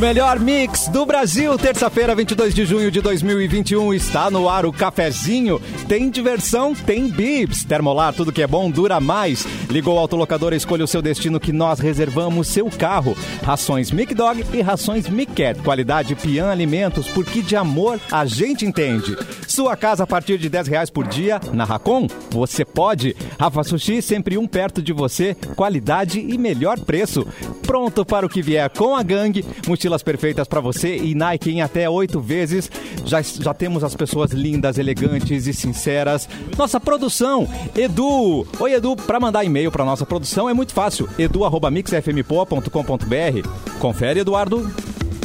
melhor mix do Brasil, terça-feira, 22 de junho de 2021, está no ar o cafezinho. Tem diversão, tem bibs. Termolar, tudo que é bom dura mais. Ligou o autolocador, escolha o seu destino que nós reservamos seu carro. Rações Mic Dog e rações Mic Cat. Qualidade Pian Alimentos, porque de amor a gente entende. Sua casa a partir de 10 reais por dia. Na Racon, você pode. Rafa Sushi, sempre um perto de você. Qualidade e melhor preço. Pronto para o que vier com a gangue. Mochilas perfeitas para você e Nike em até oito vezes. Já, já temos as pessoas lindas, elegantes e sinceras. Nossa produção, Edu. Oi, Edu, para mandar e-mail para nossa produção é muito fácil. edu.mixfmpoa.com.br. Confere, Eduardo.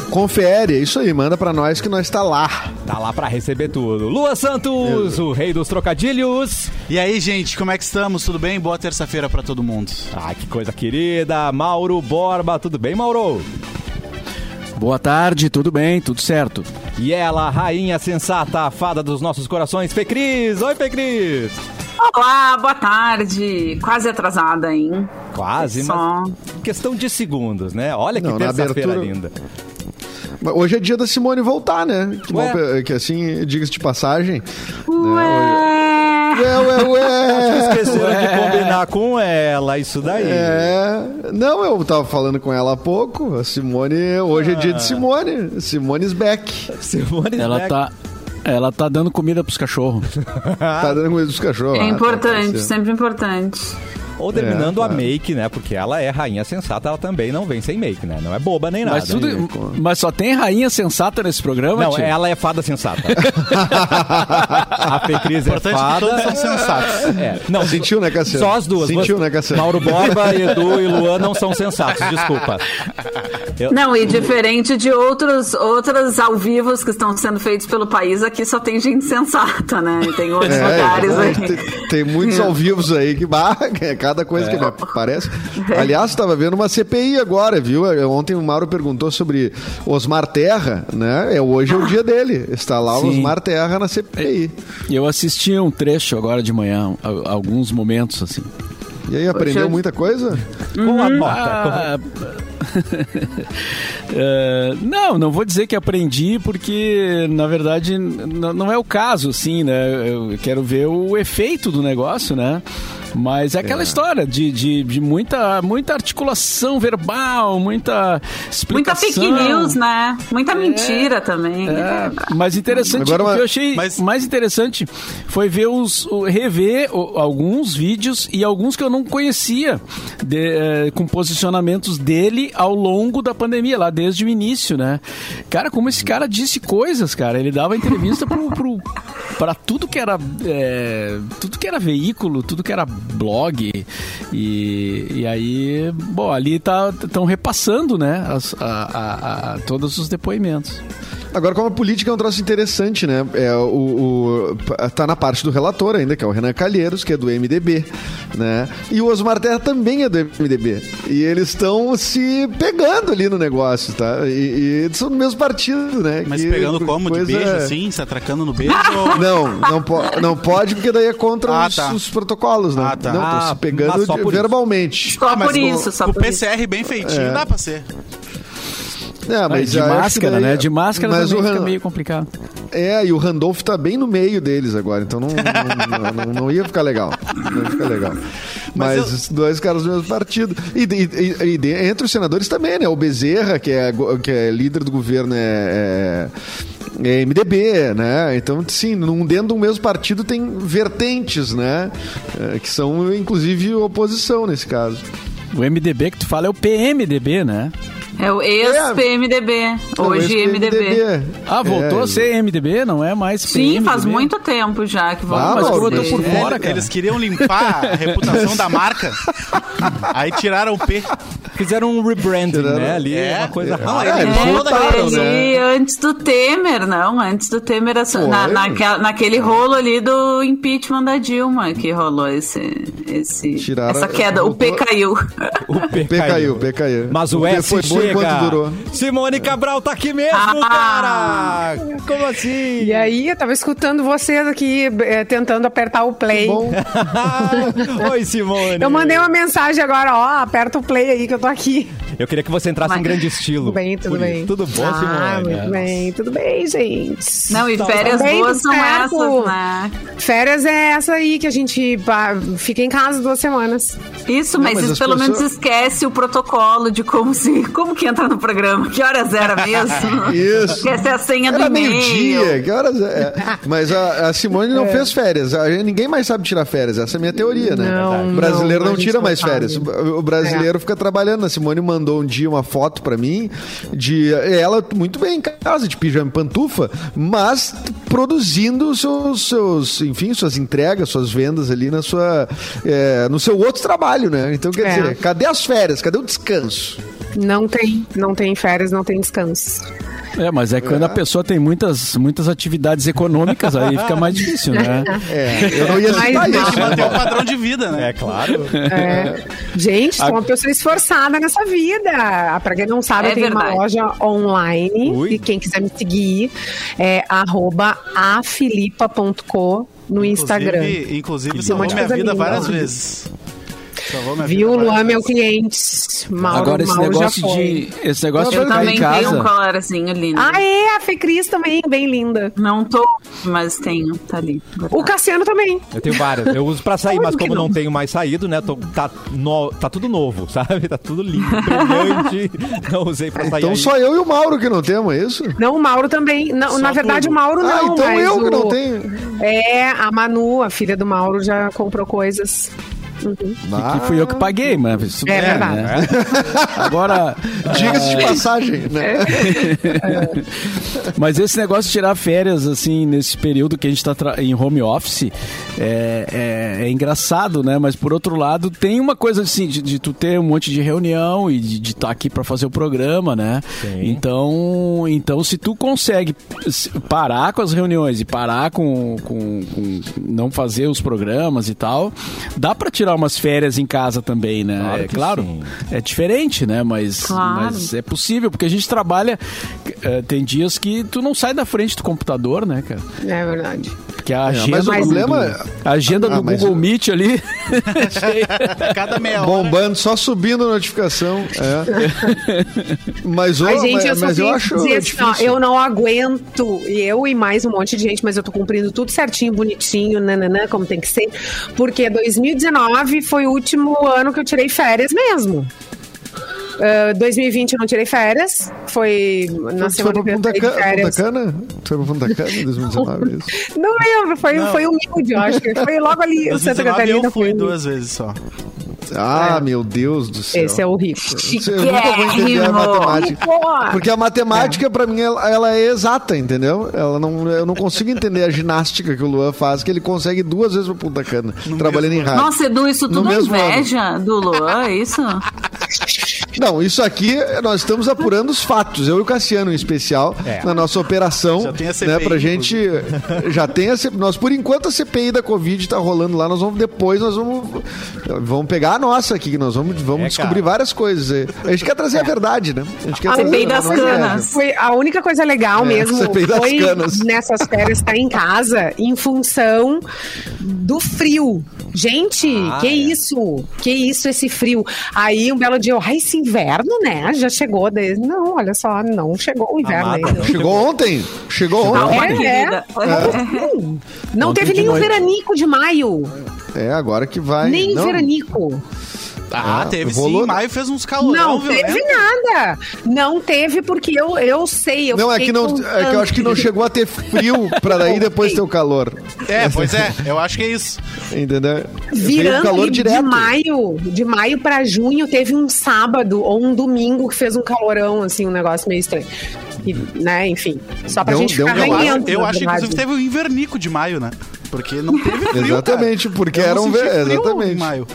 Confere, é isso aí, manda pra nós que nós tá lá. Tá lá pra receber tudo. Lua Santos, o rei dos trocadilhos. E aí, gente, como é que estamos? Tudo bem? Boa terça-feira pra todo mundo. Ai, que coisa querida. Mauro Borba, tudo bem, Mauro? Boa tarde, tudo bem, tudo certo. E ela, a rainha sensata, a fada dos nossos corações, Fê Cris. Oi, Fê Cris. Olá, boa tarde. Quase atrasada, hein? Quase, Só. mas questão de segundos, né? Olha que terça-feira abertura- linda. Hoje é dia da Simone voltar, né? Que, mal- que assim, diga-se de passagem. Ué. Ué, ué, ué. Esqueceram de combinar com ela, isso daí. É. Não, eu tava falando com ela há pouco. A Simone. Hoje é dia Ah. de Simone. Simone's back. Simone Ela Beck. tá, ela tá dando comida pros cachorros. Tá dando comida dos cachorros. É Ah, tá, importante, ser. sempre importante. Ou terminando É, a claro. make, né? Porque ela é rainha sensata, ela também não vem sem make, né? Não é boba nem nada. Mas, tudo, mas só tem rainha sensata nesse programa, Não, ela é fada sensata. a Cris é Importante que todos fada. são sensatos. É. Não, Sentiu, né, Cassiano? Só as duas. Sentiu, né, Cassiano? Mauro Borba, Edu e Luan não são sensatos, desculpa. Eu- Não, e diferente de outros, outros ao vivos que estão sendo feitos pelo país, aqui só tem gente sensata, né? E tem outros É, lugares exatamente. aí. tem, tem muitos ao vivos aí que é cada coisa que me aparece. Aliás, estava vendo uma CPI agora, viu? Ontem o Mauro perguntou sobre Osmar Terra, né? É, hoje é o dia dele. Está lá o Sim. Osmar Terra na CPI. Eu assisti um trecho agora de manhã, alguns momentos, assim. E aí, aprendeu eu- muita coisa? Com a nota. Ah, é, não, não vou dizer que aprendi, porque na verdade não é o caso, assim, né? Eu quero ver o efeito do negócio, né? Mas é aquela história de, de, de muita, muita articulação verbal, muita Muita explicação. fake news, né? Muita mentira também. É, mas interessante, Agora, o que eu achei mas- mais interessante foi ver os, rever alguns vídeos e alguns que eu não conhecia de, eh, com posicionamentos dele ao longo da pandemia, lá desde o início, né? Cara, como esse cara disse coisas, cara. Ele dava entrevista pro, pro, pra tudo que era eh, tudo que era veículo, tudo que era blog e, e aí, bom, ali tá estão repassando, né, as- a- a- a- todos os depoimentos. Agora, como a política é um troço interessante, né? É, o, o- tá na parte do relator ainda, que é o Renan Calheiros, que é do MDB, né? E o Osmar Terra também é do MDB. E eles estão se pegando ali no negócio, tá? E, e são do mesmo partido, né? Mas Que pegando como? De beijo, assim? Se atracando no beijo? ou- Não, não, po não pode, porque daí é contra Ah, os, tá. os protocolos, né? Ah, tá. Não, Ah, estão se pegando mas só de- por isso. verbalmente. Só Ah, mas por isso, só com o por isso. PCR bem feitinho, É. dá pra ser. É, mas de que máscara, daí- né? De máscara mas também o fica Ran- meio complicado. É, e o Randolph tá bem no meio deles agora, então não, não, não- não ia ficar legal. Não ia ficar legal. Mas, Mas eu- os dois caras do mesmo partido. E, e- e- e entre os senadores também, né? O Bezerra, que é, que é líder do governo, é, é, é MDB, né? Então, sim, num, dentro do mesmo partido tem vertentes, né? É, que são, inclusive, oposição nesse caso. O MDB que tu fala é o PMDB, né? É o ex-PMDB. Hoje Então, esse MDB. Ah, voltou É, a ser MDB, não é mais Sim, PMDB? faz muito tempo já que Ah, mas eu tô mas- por É, fora, É, cara. Eles queriam limpar a reputação da marca. Aí tiraram o P. Fizeram um rebranding, Tiraram- né? Ali, É. uma coisa rara. é, eles É, voltaram, né? ali antes do Temer, não, antes do Temer, Foi. na, naquela- naquele rolo ali do impeachment da Dilma que rolou esse, esse Tiraram- essa queda, o P voltou- caiu. O P P caiu, P caiu. Mas o, P S foi enquanto durou. Simone Cabral tá aqui mesmo, Ah. cara! Como assim? E aí, eu tava escutando vocês aqui eh, tentando apertar o play. Bom, Oi, Simone. Eu mandei uma mensagem agora, ó, aperta o play aí que eu tô aqui. Eu queria que você entrasse Mas- em grande estilo. Tudo bem, tudo bem. Tudo bom, ah, Simone? muito bem, tudo bem, gente. Não, e Então, férias também, boas são essas, né? Férias é essa aí que a gente fica em casa duas semanas. Isso, Não, mas, mas isso pelo pessoas- menos esquece o protocolo de como se. Como que entra no programa? Que horas era mesmo? Isso. Esquece a senha do Era e-mail. meio-dia, que horas é? Mas a, a Simone não fez férias. A gente- ninguém mais sabe tirar férias. Essa é a minha teoria, né? Não, o brasileiro não, não, tira mais sabe. férias. O brasileiro fica trabalhando. A Simone mandou um dia uma foto pra mim de ela muito bem em casa, de pijama e pantufa, mas produzindo seus, seus, enfim, suas entregas, suas vendas ali na sua, é, no seu outro trabalho, né? Então, quer É. dizer, cadê as férias? Cadê o descanso? Não tem, não tem férias, não tem descanso. É, mas é quando a pessoa tem muitas, muitas atividades econômicas, aí fica mais difícil, né? É, eu não ia Mas citar isso. Tem que manter o padrão de vida, né? É claro. É. Gente, sou uma pessoa esforçada nessa vida. Pra quem não sabe, É eu tenho uma verdade. loja online. Ui. E quem quiser me seguir é arroba afilipa.co no Instagram. Inclusive, inclusive Tem um salvou minha vida linda. várias vezes. Viu, várias Luan, meu cliente. Mauro, Agora esse Mauro negócio de esse negócio de Eu ficar também em tenho um casa. colarzinho lindo. Ah, é, a Fê Cris também, bem linda. Não tô, mas tenho, tá ali. O Cassiano também. Eu tenho várias. Eu uso pra sair, mas que como não não. tenho mais saído, né? tô- tá, no- tá tudo novo, sabe? Tá tudo lindo, brilhante. Não usei pra sair Então ainda. só eu e o Mauro que não temos, é isso? Não, o Mauro também. Não, Só na verdade, o Mauro não. ah, então mas eu que o- não tenho. É, a Manu, a filha do Mauro, já comprou coisas. Ah, Que fui eu que paguei, mas isso É verdade. né? Agora, Diga-se de passagem, né? Mas esse negócio de tirar férias, assim, nesse período que a gente tá em home office, é, é- é engraçado, né? Mas por outro lado, tem uma coisa assim, de, de tu ter um monte de reunião e de estar aqui para fazer o programa, né? Então, então, se tu consegue parar com as reuniões e parar com, com- com não fazer os programas e tal, dá para tirar umas férias em casa também, né? Claro é que claro, sim. é diferente, né? Mas, Claro. mas é possível, porque a gente trabalha. eh, tem dias que tu não sai da frente do computador, né, cara? É verdade. Porque a agenda, mas o problema- do- a agenda Ah, do Google o- Meet ali. cheia. Cada meia hora. Bombando, só subindo a notificação. É. Mas, ô, Mas, gente, mas, eu mas eu acho assim, ó, eu não aguento, e eu e mais um monte de gente, mas eu tô cumprindo tudo certinho, bonitinho, nananã, como tem que ser, porque 2019 foi o último ano que eu tirei férias mesmo. Ah, 2020 eu não tirei férias, foi na foi semana pra que eu Punta, tirei Cana, Punta férias. Cana? Tu foi pra Punta Cana em 2019, é isso? Não lembro, foi, foi humilde, eu acho que foi logo ali em Santa 2019 Catarina. eu fui foi- duas vezes só. Ah, meu Deus do céu. Esse é o rico. Eu nunca vou entender a matemática. Porque a matemática, pra mim, ela, ela é exata, entendeu? Ela não, eu não consigo entender a ginástica que o Luan faz, que ele consegue duas vezes pra Punta Cana, trabalhando em rádio. Nossa, Edu, isso No tudo é mesmo ano. inveja do Luan, é isso? Não, isso aqui, nós estamos apurando os fatos. Eu e o Cassiano, em especial, É. na nossa operação. Já tem a né, CPI, pra gente. Já tem a CPI. Nós, por enquanto, a CPI da Covid tá rolando lá. Nós vamos depois, nós vamos. Vamos pegar a nossa aqui, que nós vamos, vamos É, descobrir várias coisas. A gente quer trazer a verdade, né? A gente quer A CPI das canas. verdade. Foi a única coisa legal É, mesmo CPI das foi canas. nessas férias estar em casa em função do frio. Gente, Ah, que é. isso? Que isso esse frio? Aí um belo dia, eu, ai, esse inverno, né? Já chegou. Daí, não, olha só, não chegou o inverno Amada, ainda. não. Chegou ontem. Chegou ontem. Calma, É, querida. Não Ontem teve de nem o noite. veranico de maio. É, agora que vai. nem o Não, veranico. Ah, Ah, teve rolou- sim. Maio fez uns calorão Não violento. teve nada. Não teve porque eu, eu sei. Eu Não, é que, não, é que eu acho que não chegou a ter frio pra daí depois ter o calor. É, pois é. Eu acho que é isso. Entendeu? Virando calor direto. de maio, de maio para junho, teve um sábado ou um domingo que fez um calorão, assim, um negócio meio estranho. E, né, enfim, só pra Deu- gente deu ficar um Eu acho, ranhento, eu acho verdade. inclusive, teve o invernico de maio, né? Porque não teve frio, Exatamente, cara. porque Eu era um exatamente. Em maio.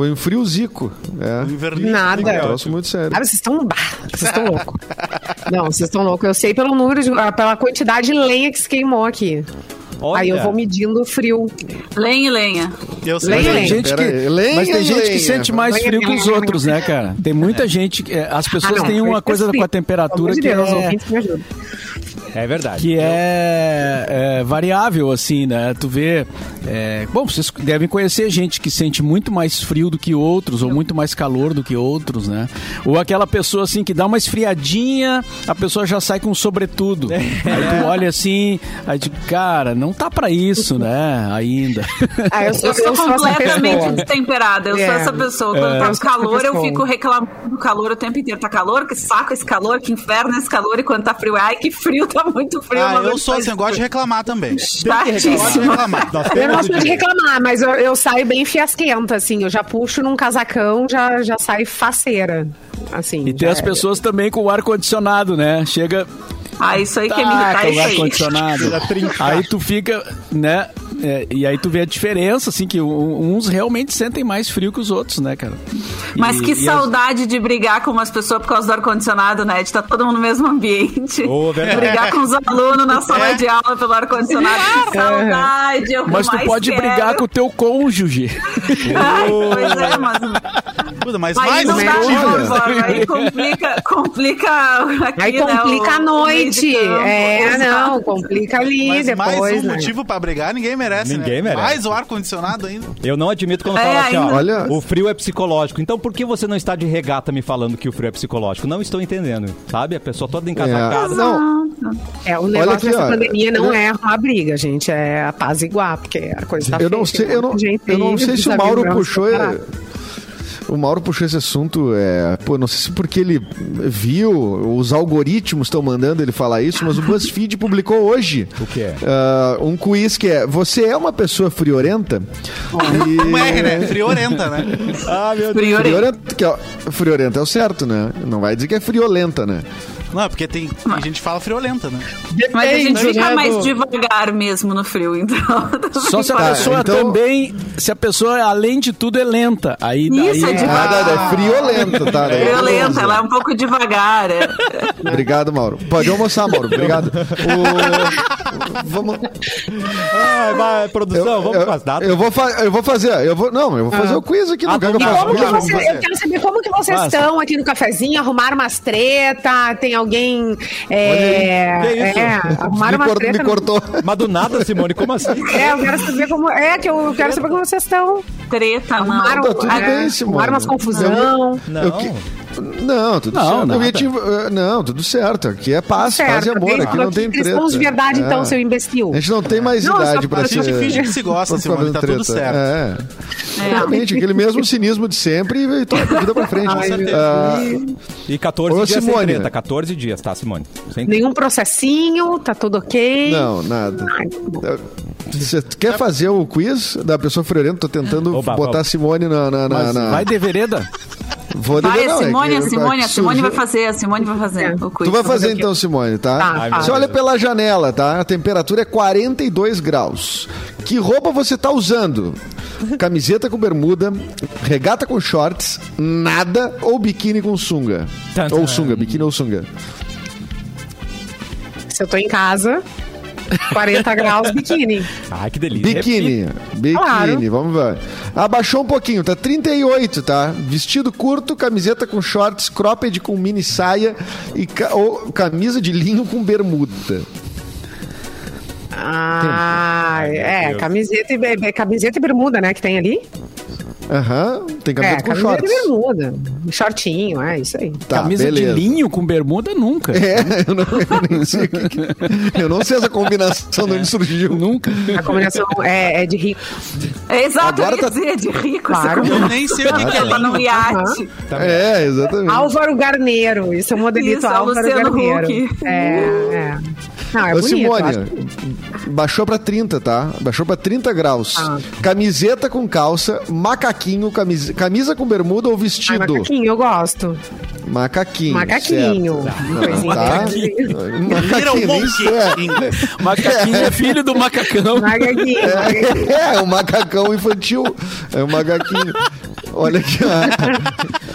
Foi um friozico. É. Invernico. Nada. Um troço muito sério. Ah, vocês estão. Vocês estão loucos. Não, vocês estão loucos. Eu sei pelo número, de, ah, pela quantidade de lenha que se queimou aqui. Olha. Aí eu vou medindo o frio. Lenha e lenha. Eu sei. Lenha, Tem lenha. gente que, aí. Lenha, mas tem gente que sente mais Lenha, frio que os outros, né, cara? Tem muita gente que. é, As pessoas Ah, não, têm uma coisa esqueci. com a temperatura que Deus, é. É verdade. que é, é variável, assim, né? Tu vê. é, bom, vocês devem conhecer gente que sente muito mais frio do que outros, ou muito mais calor do que outros, né? Ou aquela pessoa, assim, que dá uma esfriadinha, a pessoa já sai com um sobretudo. Aí tu olha assim, aí tu, cara, não tá pra isso, né? Ainda. Ah, eu sou, Eu sou eu sou completamente destemperada. Eu É. sou essa pessoa. Quando Eu tá calor, eu fico reclamando do calor o tempo inteiro. Tá calor? Que saco esse calor, que inferno esse calor. E quando tá frio, ai, que frio, tá muito frio. Ah, eu sou assim, eu gosto de reclamar também. Gosto de chatíssimo. reclamar. Eu temos não o sou de reclamar, mas eu, eu saio bem fiasquenta, assim. Eu já puxo num casacão, já, já saio faceira. Assim, E tem já as é. pessoas também com o ar-condicionado, né? Chega. Ah, isso aí que me Tá, irrita. com o Isso aí. ar-condicionado. Aí tu fica, né? é, e aí tu vê a diferença, assim, que uns realmente sentem mais frio que os outros, né, cara? Mas E- que e as- saudade de brigar com umas pessoas por causa do ar-condicionado, né? De estar todo mundo no mesmo ambiente. Verdade. brigar com os alunos na sala É. de aula pelo ar-condicionado. Que saudade, eu Mas tu mais pode quero. brigar com o teu cônjuge. Ai, pois é, mas Mas Aí mais não dá, não, Bob, aí complica, complica aqui, Aí né, complica o- a noite. Campo. É, Exato. não, complica ali Mas depois, mais um né? motivo pra brigar, ninguém merece, Ninguém né? merece. Mais o ar-condicionado ainda. Eu não admito quando É, fala assim, ó. Olha- o frio é psicológico. Então por que você não está de regata me falando que o frio é psicológico? Não estou entendendo, sabe? A pessoa toda encasacada. É, não, É, o negócio aqui, dessa ó, pandemia não eu- é arrumar briga, gente. É apaziguar, porque a coisa tá eu não sei, eu não, tem gente eu não sei se o Mauro puxou. separados. O Mauro puxou esse assunto, é, pô, não sei se porque ele viu, os algoritmos estão mandando ele falar isso, mas o BuzzFeed publicou hoje O quê? ah, um quiz que é: Você é uma pessoa friorenta? E- Um R, né? Friorenta, né? Ah, meu Deus. Friorenta. Friorenta, que é, friorenta é o certo, né? Não vai dizer que é friolenta, né? Não, é porque tem, tem gente que fala friolenta, né? Mas a gente Depende, fica né, mais do- devagar mesmo no frio, então. Só se a Tá, pessoa então- também. Se a pessoa, além de tudo, é lenta. Aí, Isso, daí é de- Ah, é friolenta, tá? Violenta, beleza. ela é um pouco devagar. é. Obrigado, Mauro. Pode almoçar, Mauro. Obrigado. O- Vamos. Vai, vai, produção, vamos eu, com as datas. eu vou fa- eu vou fazer, eu vou, não, eu vou fazer o quiz aqui, não Ah, eu tá eu quero saber como que vocês Faça. estão aqui no cafezinho, arrumaram umas treta, tem alguém. É, Olha aí. Que isso? é, arrumaram me, umas cor- treta. me cortou. Mas do nada, Simone, como assim? É, eu quero saber como. É, que eu quero saber como vocês estão. Treta, não. Arrumaram, tá tudo é, bem, Simone. arrumaram umas confusão. Não. Eu que- Não, tudo Não, certo. Nada. te- eh, não, tudo certo. Aqui é paz, paz e amor. Aqui não tem treta. Cristãos de verdade, então, É. seu imbecil. A gente não tem mais Não, só idade pra pra- A gente ser- finge que se gosta, Simone, tá tudo certo. É. É. Realmente, aquele mesmo cinismo de sempre e toca a vida pra frente. Ai, Ah, E 14 Ô, dias Simone. sem treta. 14 dias, tá, Simone? Sem Nenhum processinho, tá tudo ok. não, nada. Ai, tá. Você quer fazer o quiz da pessoa friorenta? Tô tentando Oba, botar vamos. a Simone na. na, na- Mas na- vai de vereda? Vou Vai, não, é Simone, que- a Simone, a Simone vai fazer, a Simone vai fazer É. o quiz. Tu vai fazer aqui. então, Simone, tá? Tá, Ai, tá. Você olha pela janela, tá? A temperatura é 42 graus. Que roupa você tá usando? Camiseta com bermuda, regata com shorts, nada ou biquíni com sunga? Tan, tan. Ou sunga, biquíni ou sunga? Se eu tô em casa, 40 graus, biquíni. Ai, que delícia. Biquíni, biquíni, Claro. vamos ver. Abaixou um pouquinho, tá 38, tá? Vestido curto, camiseta com shorts, cropped com mini saia e ca- ou camisa de linho com bermuda. Ah, meu é, camiseta e, camiseta e bermuda, né, que tem ali. Aham, tem É, camiseta com camiseta shorts. bermuda. Shortinho, é isso aí. Tá, Camisa beleza. de linho com bermuda, nunca. É, eu não, eu nem sei o que, que- Eu não sei essa combinação de onde surgiu. Nunca. A combinação é, é de rico. É exato, Agora eu ia tá- dizer, de rico. Claro. Eu nem sei o que, que é linho. iate. É, exatamente. Álvaro Garneiro, isso é o modelito Isso, é Álvaro Luciano Garneiro. Huck. É, é. Não, é Ô, bonito. Simone, acho. baixou pra 30, tá? Baixou pra 30 graus. Ah. Camiseta com calça, macaquinho, camisa, camisa com bermuda ou Ai, vestido? macaquinho, eu gosto. Macaquinho. Macaquinho. certo. Coisinha. Tá? Macaquinho, nem Monkey. sei. em inglês. Macaquinho é filho do macacão. Macaquinho. macaquinho. É, é um macacão infantil. É um macaquinho. Olha aqui.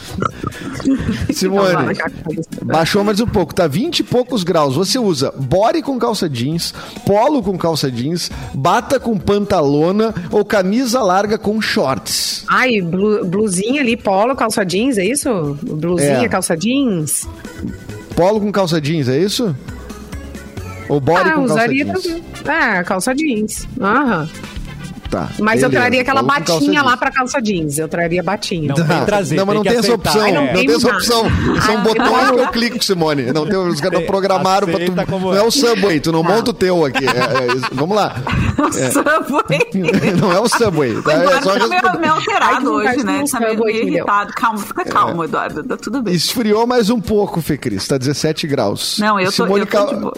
Simone, Macaquinho. baixou mais um pouco, tá 20 e poucos graus. Você usa body com calça jeans, polo com calça jeans, bata com pantalona ou camisa larga com shorts. Ai, blu- blusinha ali, polo, calça jeans, é isso? Blusinha, É. calça jeans? Polo com calça jeans, é isso? Ou body Ah, com calça jeans. também. É, calça jeans. Aham. Tá. Mas eu beleza. traria aquela batinha lá pra calça jeans. Eu traria batinha. Não. tem que trazer, não, mas tem não que tem essa opção. Ai, não não tem tem essa opção. São Ah, botões que eu clico, Simone. Não tem, os caras não programaram pra tu. Como Não é. é o Subway, tu não monta o teu aqui. É, é vamos lá. Subway. Não é o Subway. Tá? É Eduardo só tá meio, alterado hoje, né? Tá meio, irritado. Calma, fica calmo, Eduardo. Tá tudo bem. Esfriou mais um pouco, Fê Cris. Tá 17 graus. Não, eu tô, eu de boa.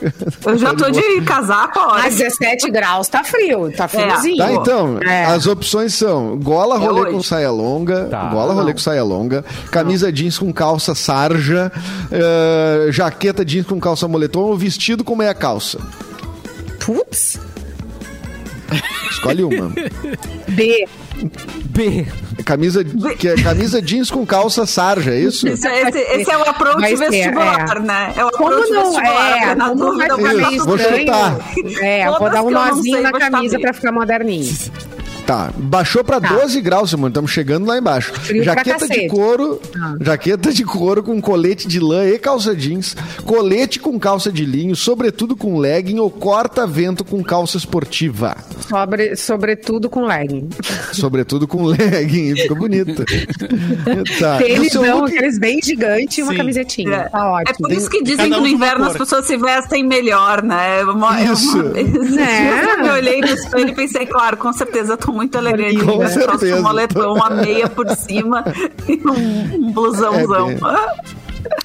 Eu já Tá tô de casaco, ó. Mas 17 graus tá frio, tá friozinho. Tá, então, É. as opções são gola rolê hoje. com saia longa, Tá. gola rolê com saia longa, camisa jeans com calça sarja, eh, jaqueta jeans com calça moletom ou vestido com meia calça. Putz. Escolhe uma. B. B. Camisa, que é camisa jeans com calça sarja, é isso? Esse, esse- esse é o approach Vai ser, vestibular, é. né? É o Como approach não vestibular. é? Na Como vai dúvida, eu ficar vou meio Isso, vou estranho? chutar. É, eu vou dar um não nozinho sei, na camisa pra ficar moderninho. Tá, baixou pra Tá. 12 graus, Simone, estamos chegando lá embaixo. Frio pra jaqueta de couro, Ah. jaqueta de couro com colete de lã e calça jeans, colete com calça de linho, sobretudo com legging ou corta-vento com calça esportiva. Sobre, sobretudo com legging. Sobretudo com legging, fica bonito. tá. E Tênis não, look- aqueles bem gigantes e uma Sim. camisetinha. É, Tá é ótimo. por isso que dizem Cada que no inverno as pessoas se vestem melhor, né? Eu, eu- Isso. uma- esses É. dias eu me olhei no espelho e pensei, claro, com certeza eu tô muito elegante. Com né? Só certeza. um moletom, uma meia por cima e um, um blusãozão. É bem-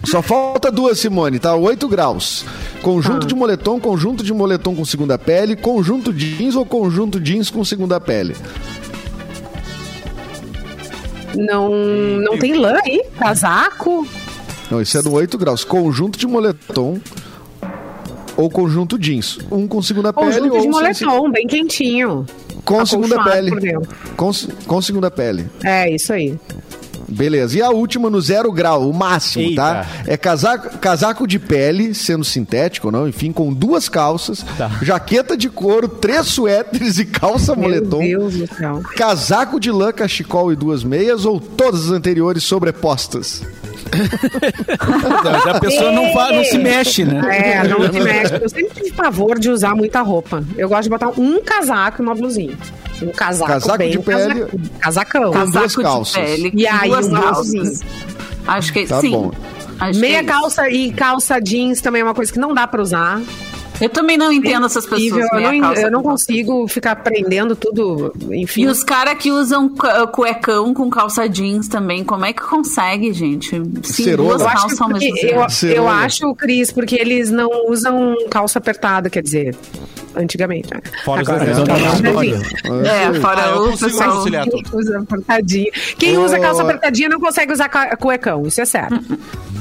Só falta duas, Simone, tá? 8 graus. Conjunto Ah. de moletom, conjunto de moletom com segunda pele, conjunto jeans ou conjunto jeans com segunda pele. Não, não tem lã aí? Casaco? Não, isso é no 8 graus. Conjunto de moletom ou conjunto jeans. Um com segunda pele Conjunto ou de sem- moletom, bem quentinho. Com segunda acolchoado pele. Com, com segunda pele. É, isso aí. Beleza. E a última no zero grau, o máximo, Eita. tá? É casaco, casaco de pele, sendo sintético ou não, enfim, com duas calças, Tá. jaqueta de couro, três suéteres e calça moletom. Meu Deus do céu. Casaco de lã, cachecol e duas meias ou todas as anteriores sobrepostas? A pessoa não, fa- não se mexe, né? É, não se mexe. Eu sempre tive pavor de usar muita roupa. Eu gosto de botar um casaco e uma blusinha. Um casaco, Casaco bem de pele. Casacão. Com duas Casaco de calças. pele, E aí, duas uma calças. blusinha. Acho que Tá sim. bom. Acho Meia que é calça e calça jeans também é uma coisa que não dá pra usar. Eu também não entendo essas pessoas. Eu, não, calça eu não consigo ficar prendendo tudo, enfim. E os caras que usam cu- cuecão com calça jeans também, como é que consegue, gente? Sim, Cerola. duas Eu acho, calças ao mesmo tempo. eu, eu acho, Cris, porque eles não usam calça apertada, quer dizer, antigamente. né? Fora os Agora, desenhos da Marvel. enfim, É, fora Ah, eu o consigo pessoal. usa apertadinha. Quem Ô. usa calça apertadinha não consegue usar cuecão, isso é certo.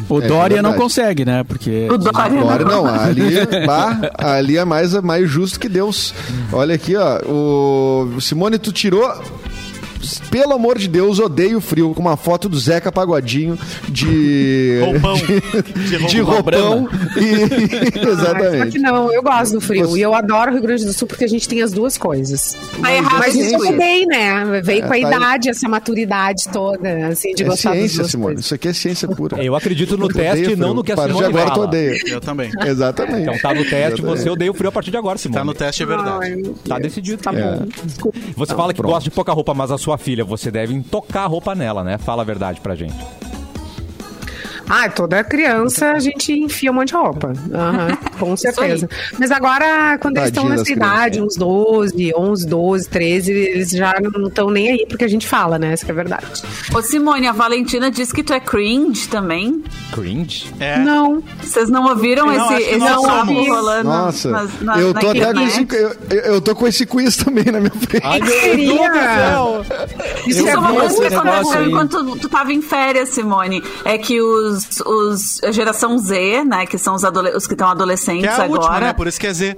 O É Dória não consegue, né? Porque. O Dória Agora não. não, ali, bah, ali é mais, mais justo que Deus. Olha aqui, ó. O Simone, tu tirou. Pelo amor de Deus, odeio frio. Com uma foto do Zeca Pagodinho de. Roupão. De, de roupão. roupão. E, exatamente. que não, eu gosto do frio. Você- E eu adoro o Rio Grande do Sul porque a gente tem as duas coisas. Tá errado Mas isso isso eu aí. mudei, né? Veio É, com a tá aí. idade, essa maturidade toda, assim, de É gostar ciência, Simone. coisas. Isso aqui é ciência pura. Eu acredito no Tu teste e não no que a A partir de Simone agora tu fala. odeia. Eu também. Exatamente. Então tá no teste, Exatamente. você odeia o frio a partir de agora, Simone. Tá no teste, é verdade. Ai, Tá decidido. Tá bom. Desculpa. Você fala que gosta de pouca roupa, mas a sua filha, você deve tocar a roupa nela, né? Fala a verdade pra gente. Ah, toda criança a gente enfia um monte de roupa. Aham, com certeza. Mas agora, quando eles estão Tadinha nessa idade, crianças. uns 12, 11, 12, 13, eles já não estão nem aí porque a gente fala, né? Isso que é verdade. Ô, Simone, a Valentina disse que tu é cringe também. Cringe? É. Não. Vocês não ouviram Não, esse, esse somos. rolando Nossa, nas- na, eu tô até com esse, eu, eu- tô com esse quiz também na minha frente. Ai, Seria? Isso Isso é uma coisa que aconteceu enquanto tu, tu tava em férias, Simone. É que os, os a geração Z, né, que são os, os que estão Que adolescentes é a última, agora. né? Por isso que é Z.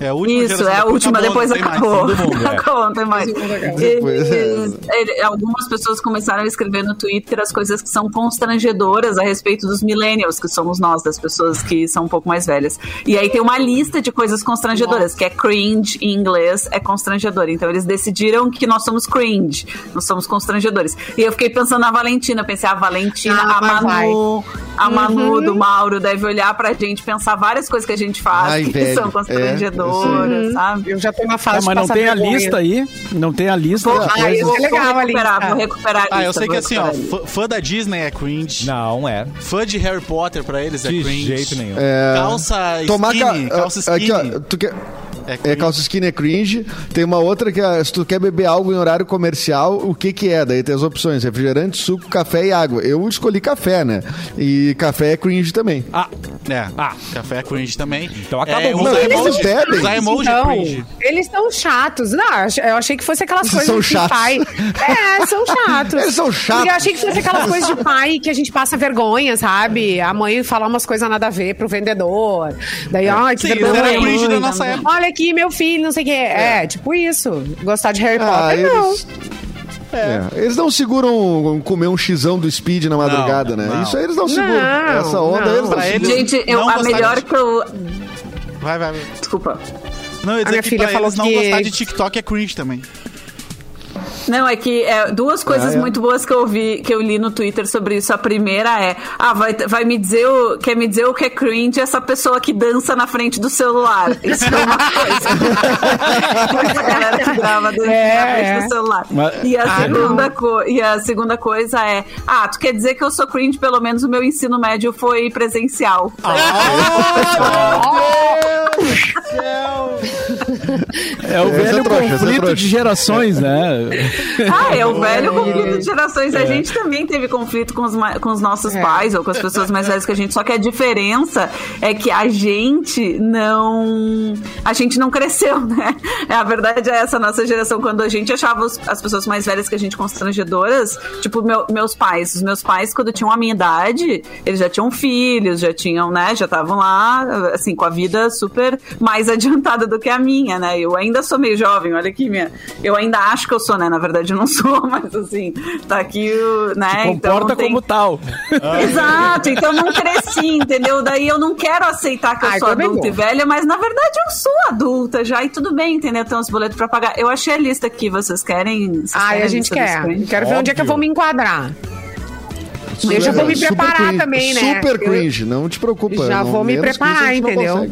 É a última Isso, geração, é a última, depois mais. acabou. Mundo, é. acabou, não tem mais. Depois, é. Eles- algumas pessoas começaram a escrever no Twitter as coisas que são constrangedoras a respeito dos millennials, que somos nós, das pessoas que são um pouco mais velhas. E aí tem uma lista de coisas constrangedoras, que é cringe em inglês, é constrangedor. Então eles decidiram que nós somos cringe, nós somos constrangedores. E eu fiquei pensando na Valentina, pensei, a Valentina, Ah, a Manu, A Manu do Mauro deve olhar pra gente, pensar várias coisas que a gente faz Ai, que velho, são é, constrangedoras, sabe? Eu já tô na Ah, fase mas de não tem a vergonha. lista aí? Não tem a lista Ah, isso é legal, vou recuperar, vou recuperar a Ah, eu lista, sei que vou assim, ó, lista. fã, da Disney é cringe. Não é. Fã de Harry Potter pra eles é De cringe. jeito nenhum. É, Calça tomar ca- skinny, calça aqui, skinny. ó, tu quer... É É, cringe. calça skinny é cringe. Tem uma outra que é, se tu quer beber algo em horário comercial, o que que é? Daí tem as opções, refrigerante, suco, café e água. Eu escolhi café, né? E café é cringe também. Ah, É, Ah. café é cringe também. Então acabou. É, Não, usar eles emoji, bebem. usar emoji é Então, cringe. eles são chatos. Não, eu ach- eu achei que fosse aquelas coisas são de chatos. pai. É, são chatos. Eles são chatos. Porque eu achei que fosse aquelas coisas de pai que a gente passa vergonha, sabe? A mãe falar umas coisas nada a ver pro vendedor. Daí, ai, que Sim, vergonha. era cringe da nossa época. Olha aqui, meu filho, não sei o quê. É. tipo isso. Gostar de Harry Ah, Potter, não. Eles... É, Eles não seguram comer um xizão do speed na madrugada, né? não. Isso aí eles não seguram. Não, Essa onda não. eles não seguram. Gente, eu, Não a melhor de- que eu. Vai, vai, vai. Desculpa. Não, eu ia A dizer minha que filha pra falou eles não que- gostar de TikTok é cringe também. Não, é que é, duas coisas Ah, é? muito boas que eu vi, que eu li no Twitter sobre isso. A primeira é, ah, vai, vai me dizer o, quer me dizer o que é cringe essa pessoa que dança na frente do celular. Isso é uma coisa. Essa galera que grava dançando É, na frente é. do celular. Mas- E a, Ah, segunda co- e a segunda coisa é, ah, tu quer dizer que eu sou cringe, pelo menos o meu ensino médio foi presencial. É o é velho trouxa, é conflito trouxa. de gerações, né? Ah, é o velho conflito de gerações. A gente também teve conflito com os, com os nossos É. pais ou com as pessoas mais velhas que a gente. Só que a diferença é que a gente não. A gente não cresceu, né? A verdade é essa, a nossa geração, quando a gente achava os- as pessoas mais velhas que a gente constrangedoras, tipo, meu- meus pais. Os meus pais, quando tinham a minha idade, eles já tinham filhos, já tinham, né? Já estavam lá, assim, com a vida super mais adiantada do que a minha, né? Eu ainda sou meio jovem, olha aqui, minha. Eu ainda acho que eu sou, né? Na verdade, eu não sou, mas assim, tá aqui o. Né? Comporta então, tem- como tal. Exato, então eu não cresci, entendeu? Daí eu não quero aceitar que eu Ai, sou também adulta não. e velha, mas na verdade eu sou adulta já e tudo bem, entendeu? Tem uns boletos pra pagar. Eu achei a lista aqui, vocês querem? Vocês Ai, querem a gente quer. Quero ver onde é que eu vou me enquadrar. Eu já vou me Super preparar cringe, também, né? Super Eu- cringe, não te preocupa. Já não- vou me preparar, entendeu?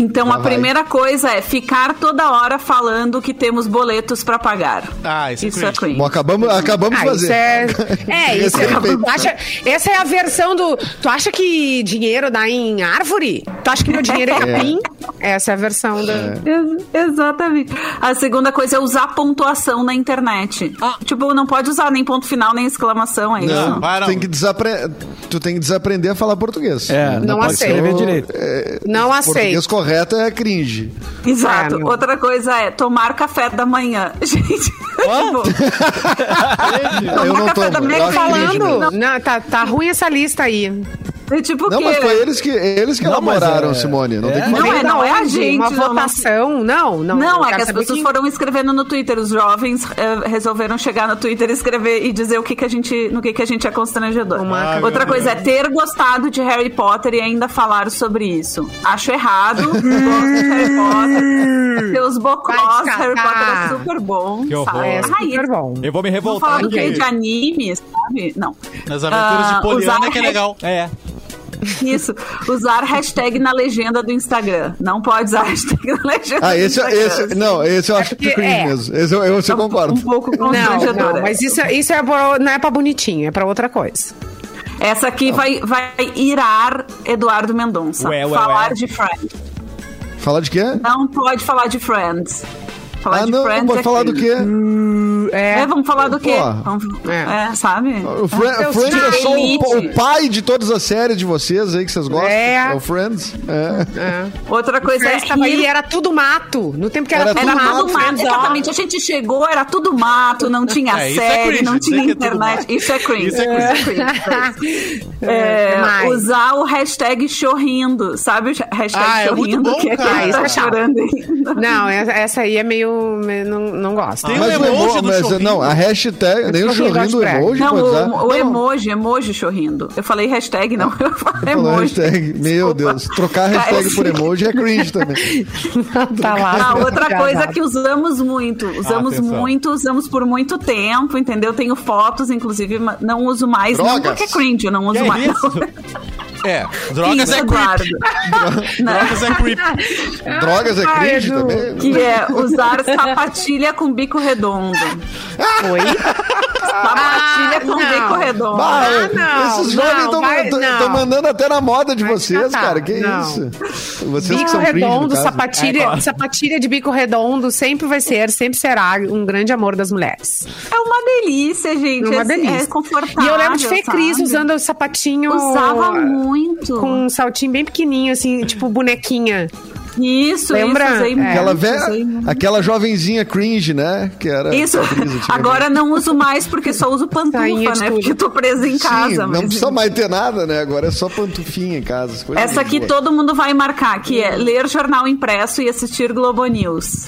Então Já a vai. primeira coisa é ficar toda hora falando que temos boletos pra pagar. Ah, isso é Isso é cringe. Bom, acabamos, acabamos Ah, de fazer. isso é. É, isso é. Tu acha, essa é a versão do. Tu acha que dinheiro dá em árvore? Tu acha que meu dinheiro é capim? Essa é a versão da. Ex- Exatamente. A segunda coisa é usar pontuação na internet. Tipo, não pode usar nem ponto final, nem exclamação, é Não, isso? Para, tu tem que desapre... tu tem que desaprender a falar português. É, Não pode aceito. escrever direito. Não Português aceito. Correto é cringe. Exato. É. Outra coisa é tomar café da manhã. Gente, tipo, Eu não café tomo. da manhã. Falando. Não, tá, tá ruim essa lista aí. É tipo Não, que... mas foi eles que, eles que Não, elaboraram, é- Simone. Não é. tem que Não é, não é a gente, Uma não, não. votação? Não, não. Não, é que as pessoas quem- foram escrevendo no Twitter. Os jovens eh, resolveram chegar no Twitter e escrever e dizer o que, que a gente, no que, que a gente é constrangedor. Uma- Outra coisa é ter gostado de Harry Potter e ainda falar sobre isso. Acho errado. gosto de Harry Potter. Os bocós. Harry Potter é super bom. Que horror. sabe? É super bom. Eu vou me revoltar. falar do que de anime, sabe? Não. Nas aventuras Ah, de Poliana usar que é legal. É. Isso. Usar hashtag na legenda do Instagram. Não pode usar hashtag na legenda Ah, do esse, Instagram. esse, não, esse eu acho que é porque- cringe é. mesmo. Esse eu, eu, eu concordo. Um pouco Não, constrangedora. não, mas isso, isso é pra- não é pra bonitinho, é pra outra coisa. Essa aqui vai, vai irar Eduardo Mendonça. Ué, ué, falar ué. de Friends. Fala de quê? Não pode falar de Friends. Falar Ah, de não, Friends não pode é falar do quê? É. É, vamos falar do quê? Vamos, É. é. sabe? O Fri- Deus, Friends é só o, o pai de todas as séries de vocês aí que vocês gostam. É. o Friends. É. É. Outra coisa é aí, rir. era tudo mato. No tempo que era, Era tudo Era tudo mato. tudo mato, Friends, exatamente. A gente chegou, era tudo mato, não tinha É, é série, cringe, não tinha que é internet. Isso é cringe. Isso é cringe. É, É, usar o hashtag chorrindo. Sabe o hashtag Ah, é muito chorrindo? bom, que é Ah, isso tá é chorando ainda. Não, essa aí é meio. Não, não gosto. Tem Mas um é emoji do mas não, a hashtag, nem o chorrindo emoji, Não, pode usar. o, o emoji, emoji chorrindo. Eu falei hashtag, não. Eu falei emoji. hashtag. Meu Desculpa. Deus, trocar a hashtag por emoji é cringe também. tá lá. Ah, outra coisa que usamos muito, usamos Atenção. muito, usamos por muito tempo, entendeu? Tenho fotos, inclusive, não uso mais, não Drogas. porque é cringe, eu não uso Que mais. isso? É, drogas Isso, é Eduardo. creep. Não. Drogas é creep. Drogas é cringe Edu. também? Que é usar sapatilha com bico redondo. Oi? Sapatilha com não. bico redondo. Bah, Ah, não, esses jovens estão mandando até na moda de vocês, catar, cara. Que não. isso? Vocês que Bico são cringe, redondo, caso. sapatilha, sapatilha de bico redondo sempre vai ser, sempre será um grande amor das mulheres. É uma delícia, gente. Uma é, delícia. É confortável. E eu lembro de Fê Cris usando o sapatinho. Usava muito. Com um saltinho bem pequenininho, assim, tipo bonequinha. Isso, Lembra? isso. Usei É. muito, Aquela, usei velha, muito. aquela jovenzinha cringe, né? Que era Isso. atriz. Agora não uso mais porque só uso pantufa, né? tudo. Porque tô presa em casa. Sim, não mas- precisa mais ter nada, né? Agora é só pantufinha em casa. Essa aqui boas. todo mundo vai marcar, que é ler jornal impresso e assistir Globo News.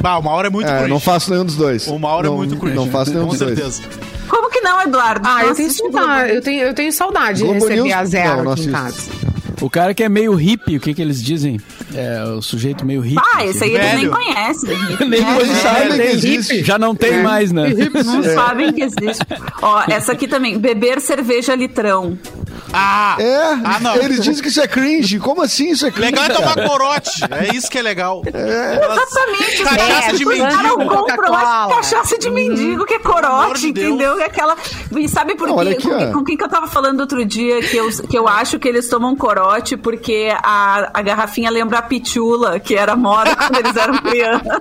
Bah, uma hora é muito É, cringe. não faço nenhum dos dois. Uma hora não, é muito cringe. Não faço nenhum Com dos dois. certeza. Como que não, Eduardo? Ah, Não eu tenho, saudade, eu, tenho, eu tenho saudade Globo de receber News? a zero Não, não aqui em assisto. casa. O cara que é meio hippie, o que que eles dizem? É o sujeito meio hippie. Ah, esse aí eles nem conhecem. Nem É, coisa é. sabem que existe. Já não tem mais, né? Não sabem que existe. Ó, essa aqui também. Beber cerveja litrão. Ah! É, Ah, não. eles dizem que isso é cringe. Como assim isso é cringe? Legal é cara? tomar corote. É isso que é legal. Aquelas Exatamente. Cachaça de Os caras mendigo. compram lá cachaça de mendigo, que é corote, de Deus. entendeu? É aquela... E sabe por Não, quê? aqui, com, com quem que eu tava falando outro dia que eu, que eu acho que eles tomam corote porque a, a garrafinha lembra a pitula, que era moda quando eles eram crianças.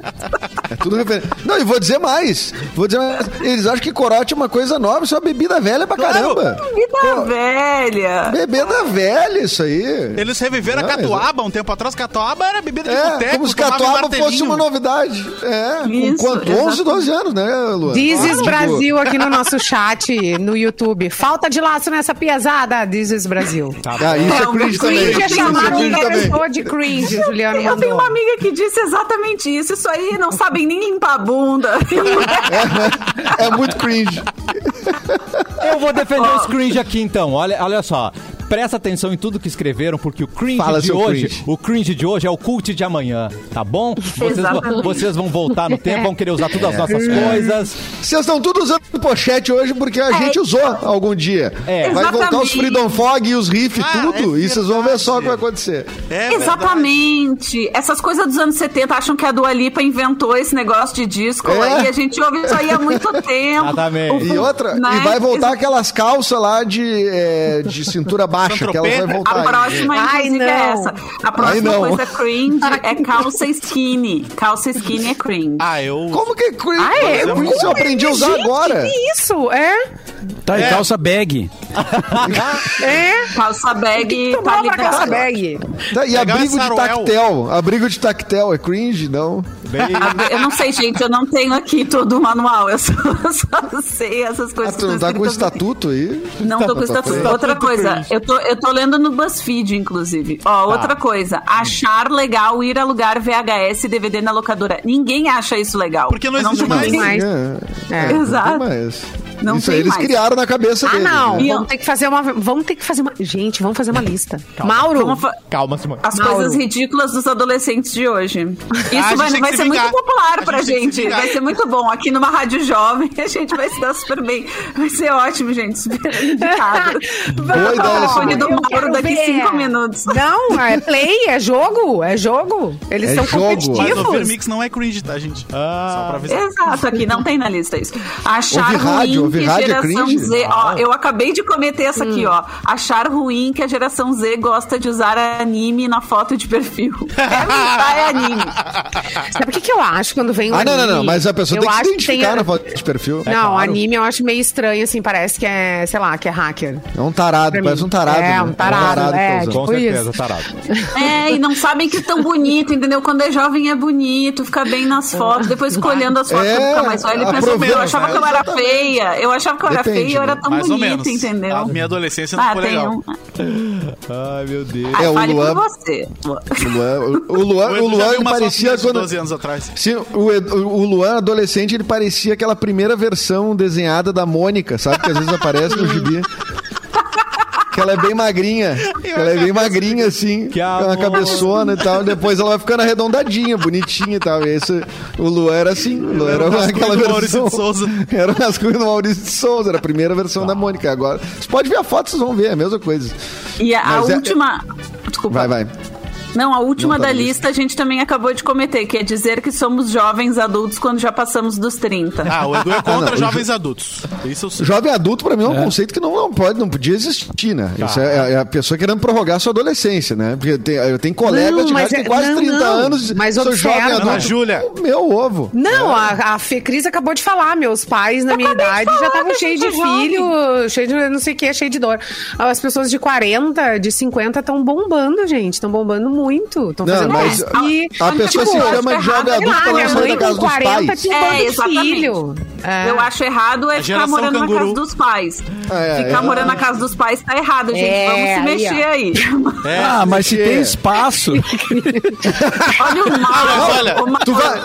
É tudo referente. Não, e vou dizer mais. Vou dizer mais. Eles acham que corote é uma coisa nova, isso é uma bebida velha pra Claro. caramba. Vida velha. Bebida velha, isso aí. Eles reviveram Não, a catuaba um tempo atrás. Catuaba era bebida de É, boteco. como se catuaba fosse uma novidade. É, Isso, com quanto? 11, 12 anos, né, Luan? This is Tipo, Brasil aqui no nosso chat, no YouTube. Falta de laço nessa piazada, This is Brasil. Ah, isso É, é o cringe também. Cringe é é chamar uma pessoa de cringe, Juliano Eu tenho uma amiga que disse exatamente isso. Isso aí não sabem nem limpar a bunda. É muito cringe. Eu vou defender os cringe aqui então. Olha, olha só. Presta atenção em tudo que escreveram, porque o cringe Fala, de hoje, cringe. o cringe de hoje é o cult de amanhã, tá bom? Vocês, vão, Exatamente. vocês vão voltar no tempo, vão querer usar todas as nossas É. coisas. Vocês estão tudo usando pochete hoje porque a gente usou algum dia. É. Vai voltar os Exatamente. Freedom Fog e os riffs, Ah, tudo. é e vocês vão ver só o que vai acontecer. É verdade. Exatamente. Essas coisas dos anos 70 acham que a Dua Lipa inventou esse negócio de disco É. e a gente ouve isso aí há muito tempo. Exatamente. E outra, Né? e vai voltar aquelas calças lá de, é, de cintura baixa, que elas vai voltar. A próxima, Ai, inclusive, é essa. A próxima Ai, coisa cringe é calça skinny. Calça skinny é cringe. Ah, eu... Como que é cringe? Ah, é? Por isso eu aprendi a usar Gente, agora. Que isso? É? Tá, e calça bag. É? Calça bag tá calça bag. Tá, e Legal é abrigo de tactel. Abrigo de tactel é cringe? Não. Bem, Eu não sei, gente, eu não tenho aqui todo o manual, eu só, só sei essas Ah, coisas. tu não tá estão com o estatuto aí? Não tô com Tá estatuto. frente. Outra coisa, eu tô, eu tô lendo no BuzzFeed, inclusive. Ó, outra coisa, achar legal ir alugar VHS e DVD na locadora. Ninguém acha isso legal. Porque não existe tenho mais. mais. É, É. não Exato. tem mais. Não Isso aí eles mais. criaram na cabeça Ah, deles. não. né? E Vamos ter que fazer uma. Vamos ter que fazer uma. Gente, vamos fazer uma lista. Mauro, Vamos fa- calma, Simone. As Mauro. coisas ridículas dos adolescentes de hoje. Isso gente vai, vai se ser vingar. muito popular A pra gente se gente. vingar. Vai ser muito bom. Aqui numa rádio jovem, a gente vai se dar super bem. Vai ser ótimo, gente. Super indicado. Boa ideia, O telefone do Mauro daqui ver. cinco minutos. Não, é play, é jogo, é jogo. Eles É são jogo. Mas o competitivos. Vermix não é cringe, tá, gente? Só pra avisar. Exato, aqui não tem na lista isso. Achar ruim ouvir que rádio é geração cringe? Z. Ó, eu acabei de cometer essa aqui, ó. Achar ruim que a geração Z gosta de usar anime na foto de perfil. É, é anime. Sabe o que, que eu acho quando vem o Ah, não, não, anime? não. Mas a pessoa eu tem que se identificar tem- na foto de perfil. Não, claro. anime eu acho meio estranho, assim, parece que é, sei lá, que é hacker. É um tarado, parece um tarado. É, né? um tarado, que é, tá usando. Com tipo certeza, isso. tarado. É, e não sabem que tão bonito, entendeu? Quando é jovem é bonito, fica bem nas fotos. Depois fica olhando as fotos É, fica mais velho e pensa, aproveita, meu, eu achava que eu era feia. Eu achava que eu era Depende, feia e eu era né? tão Mais ou bonita, menos. entendeu? A minha adolescência não Ah, foi legal. um. Ai, meu Deus. Ah, É, o Luan- por você. O Luan, o, Luan, O Luan ele parecia quando. 12 anos atrás. Sim, o, Edu- o Luan, adolescente, ele parecia aquela primeira versão desenhada da Mônica, sabe? Que às vezes aparece no gibi. Que ela é bem magrinha. Ela é bem magrinha, assim. Que com uma amor. cabeçona e tal. Depois ela vai ficando arredondadinha, bonitinha e tal. Esse, o Luan era assim. O Luan era, Era aquela do Maurício versão. de Souza. Era o rascunho do Maurício de Souza. Era a primeira versão da Mônica. Agora, você pode ver a foto, vocês vão ver. É a mesma coisa. E a, a é- última. Desculpa. Vai, vai. Não, a última Não tá da lista a gente também acabou de cometer, que é dizer que somos jovens adultos quando já passamos dos 30. Ah, o Edu é Ah, contra não, o jovens adultos. Isso eu sei. Jovem adulto, pra mim, é um conceito que não, não pode, não podia existir, né? Isso é, é a pessoa querendo prorrogar sua adolescência, né? Porque tem, eu tenho colegas Não, de mas rádio que é- têm quase não, 30 não. anos, Mas sou observa. jovem adulto. Júlia. Meu ovo. Não, a, a Fê Cris acabou de falar. Meus pais, na minha idade, já estavam cheios de filho, cheio de não sei o que, cheio de dor. As pessoas de 40, de 50 estão bombando, gente. Estão bombando muito. Estão Não, fazendo mas e, a pessoa se tipo, chama de jovem sei adulto lá, pra minha não sair mãe da casa com dos 40 pais. tinha É, de exatamente. filho. É. Eu acho errado é ficar morando na canguru. casa dos pais. É, ficar é. morando na casa dos pais tá errado, gente. É, Vamos se mexer aí. É. Ah, mas se tem espaço. Olha o mal. olha. Tu vai...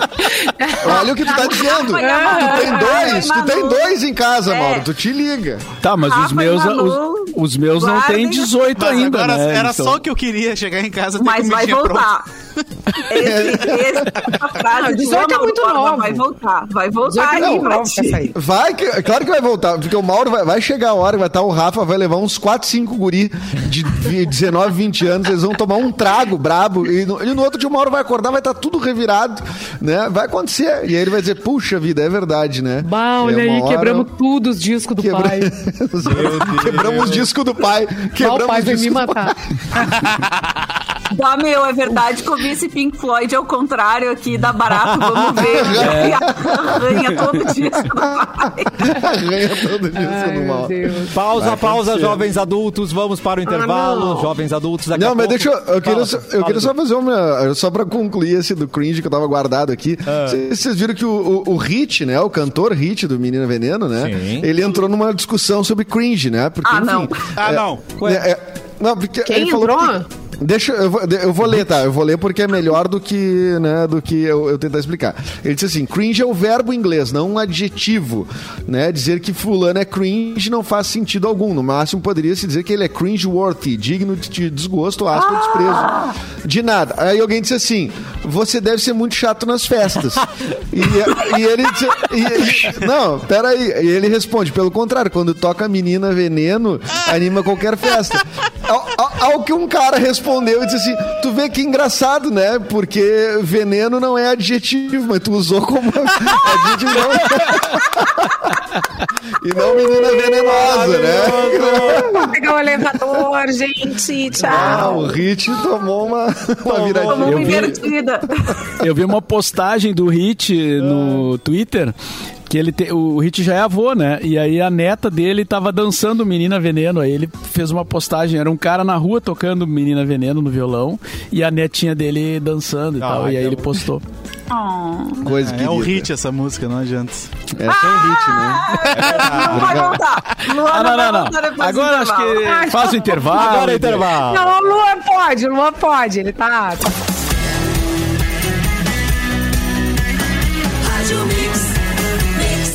Olha o que tu tá dizendo. Tu tem dois, tu tem dois em casa, É. Mauro. Tu te liga. Tá, mas os e meus, os, os meus não têm 18 Mas ainda, né? era Eles só o que eu queria, chegar em casa ter Mas vai voltar. Esse, esse, essa frase Não, de 18 é muito novo. Vai voltar. Vai 18 voltar é aí pra sair. Vai, que, é claro que vai voltar, porque o Mauro vai, vai chegar a hora, vai estar o Rafa, vai levar uns 4, 5 guri de vi- 19, 20 anos, eles vão tomar um trago brabo, e no, e no outro dia o Mauro vai acordar, vai estar tudo revirado, né? Vai acontecer. E aí ele vai dizer, puxa vida, é verdade, né? Bah, É olha aí, hora- quebramos tudo os discos do Quebra- pai. Quebramos os discos do pai. Quebramos o pai vai me matar. Bah, meu, é verdade que eu vi esse Pink Floyd ao contrário aqui, dá barato, vamos ver. E arranha todo dia. Arranha todo disco do meu mal. Deus. Pausa, Vai pausa, acontecer. jovens adultos. Vamos para o intervalo. não. jovens adultos daqui Não, a mas pouco. deixa eu. Eu queria, Fala, só, eu fala, queria só fazer uma. Só pra concluir esse do cringe que eu tava guardado aqui. Ah. Vocês vocês viram que o, o, o Hit, né? O cantor Hit do Menina Veneno, né? Sim. Ele entrou numa discussão sobre cringe, né? Porque, Ah, enfim, não. Ah, é- não. é- é- não, porque Quem ele falou entrou? que- Deixa, eu vou, eu vou ler, tá? Eu vou ler porque é melhor do que, né, do que eu, eu tentar explicar. Ele disse assim: cringe é o verbo em inglês, não um adjetivo, né? Dizer que fulano é cringe não faz sentido algum. No máximo poderia se dizer que ele é cringe-worthy, digno de desgosto, aspa, desprezo. De nada. Aí alguém disse assim: você deve ser muito chato nas festas. e, e ele disse, e- e- não, peraí. E ele responde: pelo contrário, quando toca Menina Veneno, anima qualquer festa. Ao, ao- ao que um cara respondeu e disse assim: Tu vê que engraçado, né? Porque veneno não é adjetivo, mas tu usou como adjetivo. Não. e não menina venenosa, né? Vou pegar o elevador, gente. Ah, Tchau. o Hit tomou uma, uma viradinha. Como Eu uma vi- invertida. Eu vi uma postagem do Hit no Twitter. Que ele te- o Hit já é avô, né? E aí a neta dele tava dançando Menina Veneno. Aí ele fez uma postagem, era um cara na rua tocando Menina Veneno no violão e a netinha dele dançando e Ah, tal. E aí então- ele postou. Oh. Coisa É um querida. hit essa música, não adianta. É só um hit, né? Não vai voltar. Luana Ah, não, vai não, não. do Agora acho que faz o intervalo. Agora é intervalo. Não, o Luan pode, o Luan pode. Ele tá.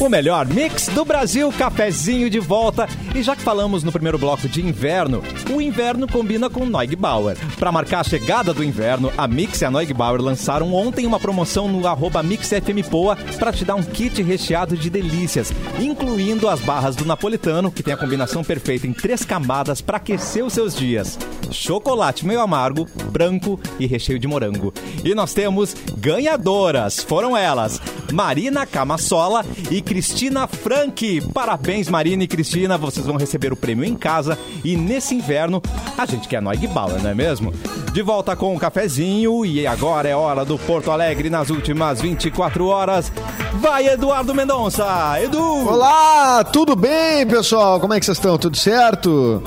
O melhor mix do Brasil, cafezinho de volta. E já que falamos no primeiro bloco de inverno, o inverno combina com Neugbauer. Para marcar a chegada do inverno, a Mix e a Neugbauer lançaram ontem uma promoção no arroba MixFMPoa para te dar um kit recheado de delícias, incluindo as barras do napolitano, que tem a combinação perfeita em três camadas para aquecer os seus dias. Chocolate meio amargo, branco e recheio de morango. E nós temos ganhadoras. Foram elas, Marina Camassola e Cristina Frank. Parabéns, Marina e Cristina. Vocês vão receber o prêmio em casa. E nesse inverno, a gente quer Noig Bauer, não é mesmo? De volta com o cafezinho. E agora é hora do Porto Alegre nas últimas 24 horas. Vai, Eduardo Mendonça. Edu! Olá, tudo bem, pessoal? Como é que vocês estão? Tudo certo?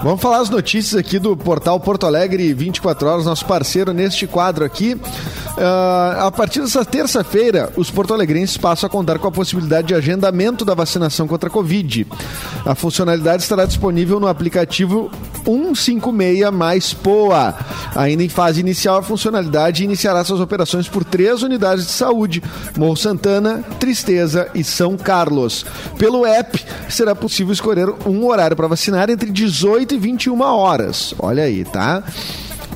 Vamos falar as notícias aqui do portal Porto Alegre 24 Horas, nosso parceiro neste quadro aqui. Ah, a partir dessa terça-feira, os porto-alegrenses passam a contar com a possibilidade de agendamento da vacinação contra a Covid. A funcionalidade estará disponível no aplicativo 156 mais POA. Ainda em fase inicial, a funcionalidade iniciará suas operações por três unidades de saúde: Morro Santana, Tristeza e São Carlos. Pelo app, será possível escolher um horário para vacinar entre 18 e 21 horas. Olha aí, tá?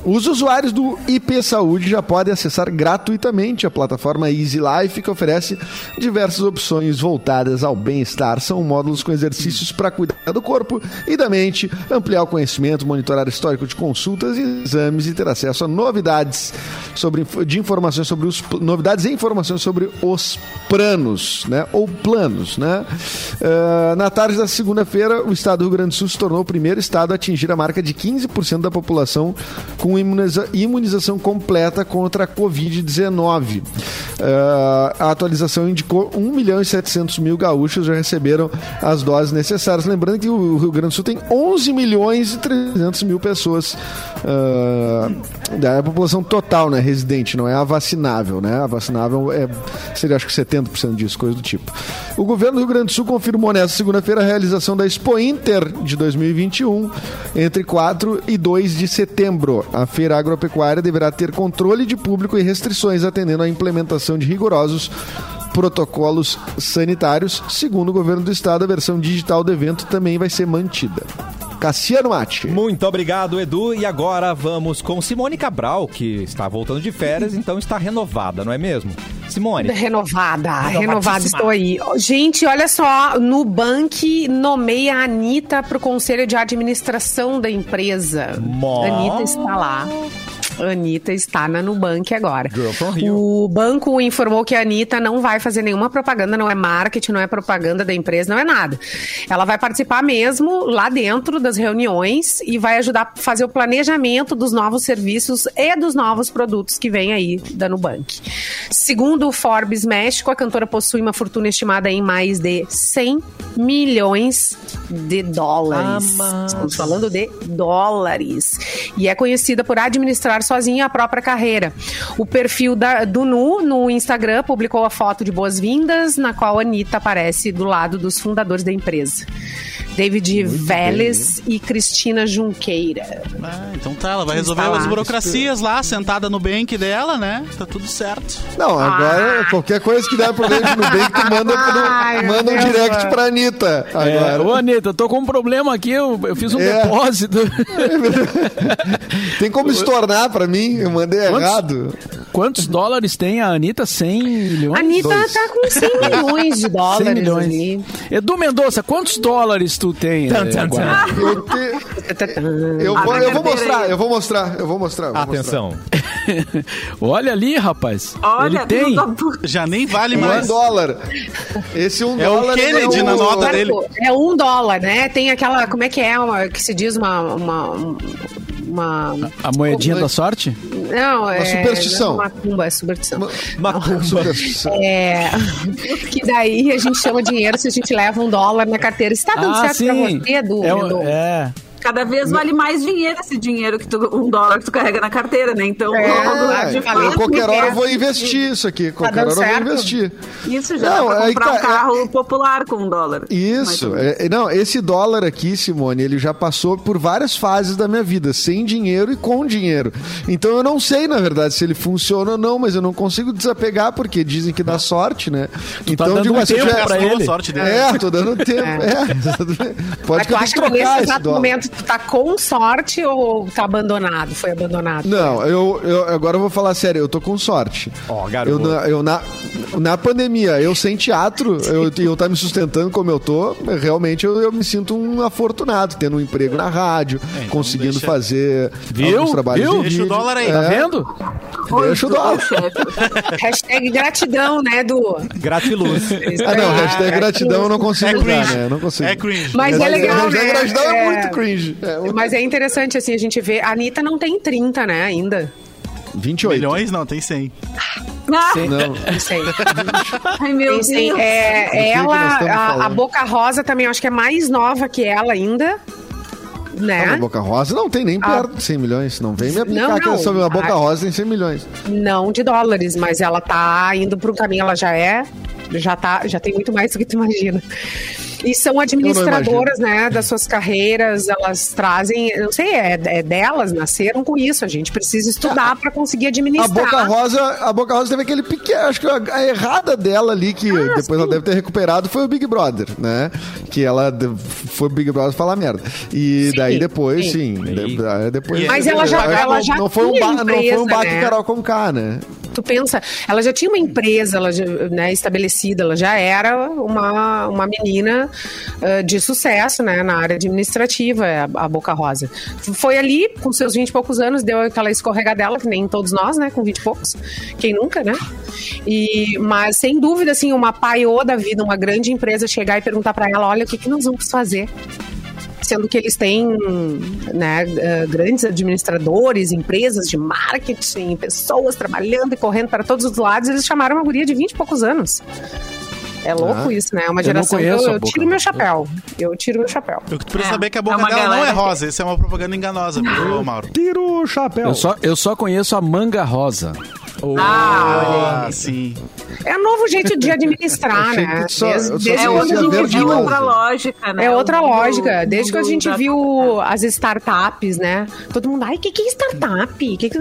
Os usuários do IP Saúde já podem acessar gratuitamente a plataforma Easy Life, que oferece diversas opções voltadas ao bem-estar. São módulos com exercícios para cuidar do corpo e da mente, ampliar o conhecimento, monitorar histórico de consultas e exames e ter acesso a novidades sobre, de informações sobre os novidades e informações sobre os planos, né? Ou planos, né? Ah, na tarde da segunda-feira, o estado do Rio Grande do Sul se tornou o primeiro estado a atingir a marca de 15% da população com imuniza- imunização completa contra a Covid-19. Ah, a atualização indicou 1 milhão e 700 mil gaúchos já receberam as doses necessárias. Lembrando que o Rio Grande do Sul tem 11 milhões e 300 mil pessoas ah, da população total, né, residente, não é a vacinável, né? A vacinável é, seria acho que 70% disso, coisa do tipo. O governo do Rio Grande do Sul confirmou nesta segunda-feira a realização da Expo Inter de 2021 entre 4 e 2 de setembro. A feira agropecuária deverá ter controle de público e restrições atendendo à implementação de rigorosos protocolos sanitários. Segundo o governo do estado, a versão digital do evento também vai ser mantida. Cassiano Mate. Muito obrigado, Edu. E agora vamos com Simone Cabral, que está voltando de férias, então está renovada, não é mesmo? Simone. Renovada, renovada, estou aí. Gente, olha só, Nubank nomeia a Anitta para o conselho de administração da empresa. Mó. Anitta está lá. Anitta está na Nubank agora. O banco informou que a Anitta não vai fazer nenhuma propaganda, não é marketing, não é propaganda da empresa, não é nada. Ela vai participar mesmo lá dentro das reuniões e vai ajudar a fazer o planejamento dos novos serviços e dos novos produtos que vem aí da Nubank. Segundo o Forbes México, a cantora possui uma fortuna estimada em mais de 100 milhões de dólares. Estamos falando de dólares. E é conhecida por administrar sozinha a própria carreira. O perfil da- do Nu no Instagram publicou a foto de boas-vindas, na qual a Anitta aparece do lado dos fundadores da empresa. David Vélez e Cristina Junqueira. Ah, então tá, ela vai resolver lá? as burocracias lá, sentada no bank dela, né? Tá tudo certo. Não, agora qualquer coisa que der problema no Nubank, tu manda, Ai, manda um direct pra Anitta. É, Agora. ô, Anitta, eu tô com um problema aqui, eu, eu fiz um É. depósito. Tem como estornar pra mim? Eu mandei Quantos? errado. Quantos dólares tem a Anitta? 100 milhões? A Anitta Dois. tá com 100 milhões de 100 dólares milhões. ali. Edu Mendonça, quantos dólares tu tem? Tan, tan, agora? tan. Eu, te- eu, vou, eu vou mostrar, eu vou mostrar, eu vou mostrar. eu vou Atenção. Olha ali, rapaz. Olha, Ele tem. Já nem vale mostrar. Um mais. dólar. Esse um É o dólar. Kennedy é na o- nota dele. É um dólar, né? Tem aquela, como é que é, uma, que se diz uma... uma, uma A moedinha da sorte? não, é... superstição. Não é macumba, é superstição. Macumba. É, que daí a gente chama dinheiro se a gente leva um dólar na carteira. Se tá dando certo pra você, Edu? é, um- Edu? é. Cada vez vale mais dinheiro esse dinheiro que tu, um dólar que tu carrega na carteira, né? Então, É, logo, é, fato, qualquer hora eu vou investir isso aqui. Qualquer dando hora eu vou certo? investir. Isso já Não, dá pra comprar tá, um carro popular com um dólar. Isso. É- não, esse dólar aqui, Simone, ele já passou por várias fases da minha vida, sem dinheiro e com dinheiro. Então eu não sei, na verdade, se ele funciona ou não, mas eu não consigo desapegar, porque dizem que dá sorte, né? então dando digo, um eu tempo tiver- pra Gastou a ele. sorte dele. É, tô dando tempo. É. exatamente. Pode Mas que tu eu acha que nesse trocar esse exato dólar. momento tu tá com sorte ou tá abandonado? Foi abandonado? Não, eu, eu agora eu vou falar sério, eu tô com sorte. Ó, garoto. Eu, na, eu na, na pandemia, eu sem teatro, eu, eu tá me sustentando como eu tô, realmente eu, eu me sinto um afortunado, tendo um emprego na rádio, então conseguindo deixa- fazer Viu? trabalhos Viu? de Deixa o dólar aí. É, Tá vendo? Deixa o Oi, dólar. chefe. Hashtag gratidão, né, Du? Gratiluz. Ah, não, hashtag gratidão eu não consigo É usar, né? Eu não consigo. É cringe. Mas é legal, hashtag né? gratidão é, É. muito cringe. É, muito- Mas é interessante, assim, a gente vê. A Anitta não tem 30, né, ainda. 28. Milhões? Não, tem 100. Ah, Não. Não sei. ai, meu Tem. Deus. É, nós ela, a, a? Boca Rosa também, eu acho que é mais nova que ela ainda. né? A Boca Rosa não tem nem perto de 100 milhões. Não vem me aplicar Não, que não. sobre a Boca Ah. Rosa tem 100 milhões. Não de dólares, mas ela tá indo para um caminho, ela já é, já tá, já tem muito mais do que tu imagina. E são administradoras, né, das suas carreiras, elas trazem, eu não sei, é, é delas, nasceram com isso, a gente precisa estudar para conseguir A administrar. Boca Rosa, a Boca Rosa teve aquele pequeno, acho que a, a errada dela ali que Ah, depois ela deve ter recuperado foi o Big Brother, né? Que ela foi o Big Brother falar merda. E Sim, daí depois, sim. sim, de- depois Mas ela já- ela já não foi um ba, não foi um empresa, baque né? Carol com K, né? Tu pensa, ela já tinha uma empresa ela já, né, estabelecida, ela já era uma, uma menina ah, de sucesso né, na área administrativa, a, a Boca Rosa. Foi ali, com seus 20 e poucos anos, deu aquela escorregadela, que nem todos nós, né, com 20 e poucos. Quem nunca, né? E, mas, sem dúvida, assim, uma paiô da vida, uma grande empresa chegar e perguntar para ela, olha, o que, que nós vamos fazer? sendo que eles têm né, eh, grandes administradores, empresas de marketing, pessoas trabalhando e correndo para todos os lados, eles chamaram uma guria de 20 e poucos anos. É louco Ah. isso, né? É uma Eu não geração que eu, a eu Boca tiro meu chapéu. Eu tiro meu chapéu. Eu que tu precisa É, saber que a é boca uma dela não galera é que- rosa. Isso é uma propaganda enganosa, viu, Mauro? Tira o chapéu. Eu só, eu só conheço a manga rosa. Ah, Ah, sim. É um novo jeito de administrar, né? só- Desde, desde é, quando a outra, gente verde é viu. outra lógica, né? É outra O mundo- lógica. Desde que a gente da- viu as startups, né? Todo mundo, ai, o que, que é startup? Que que...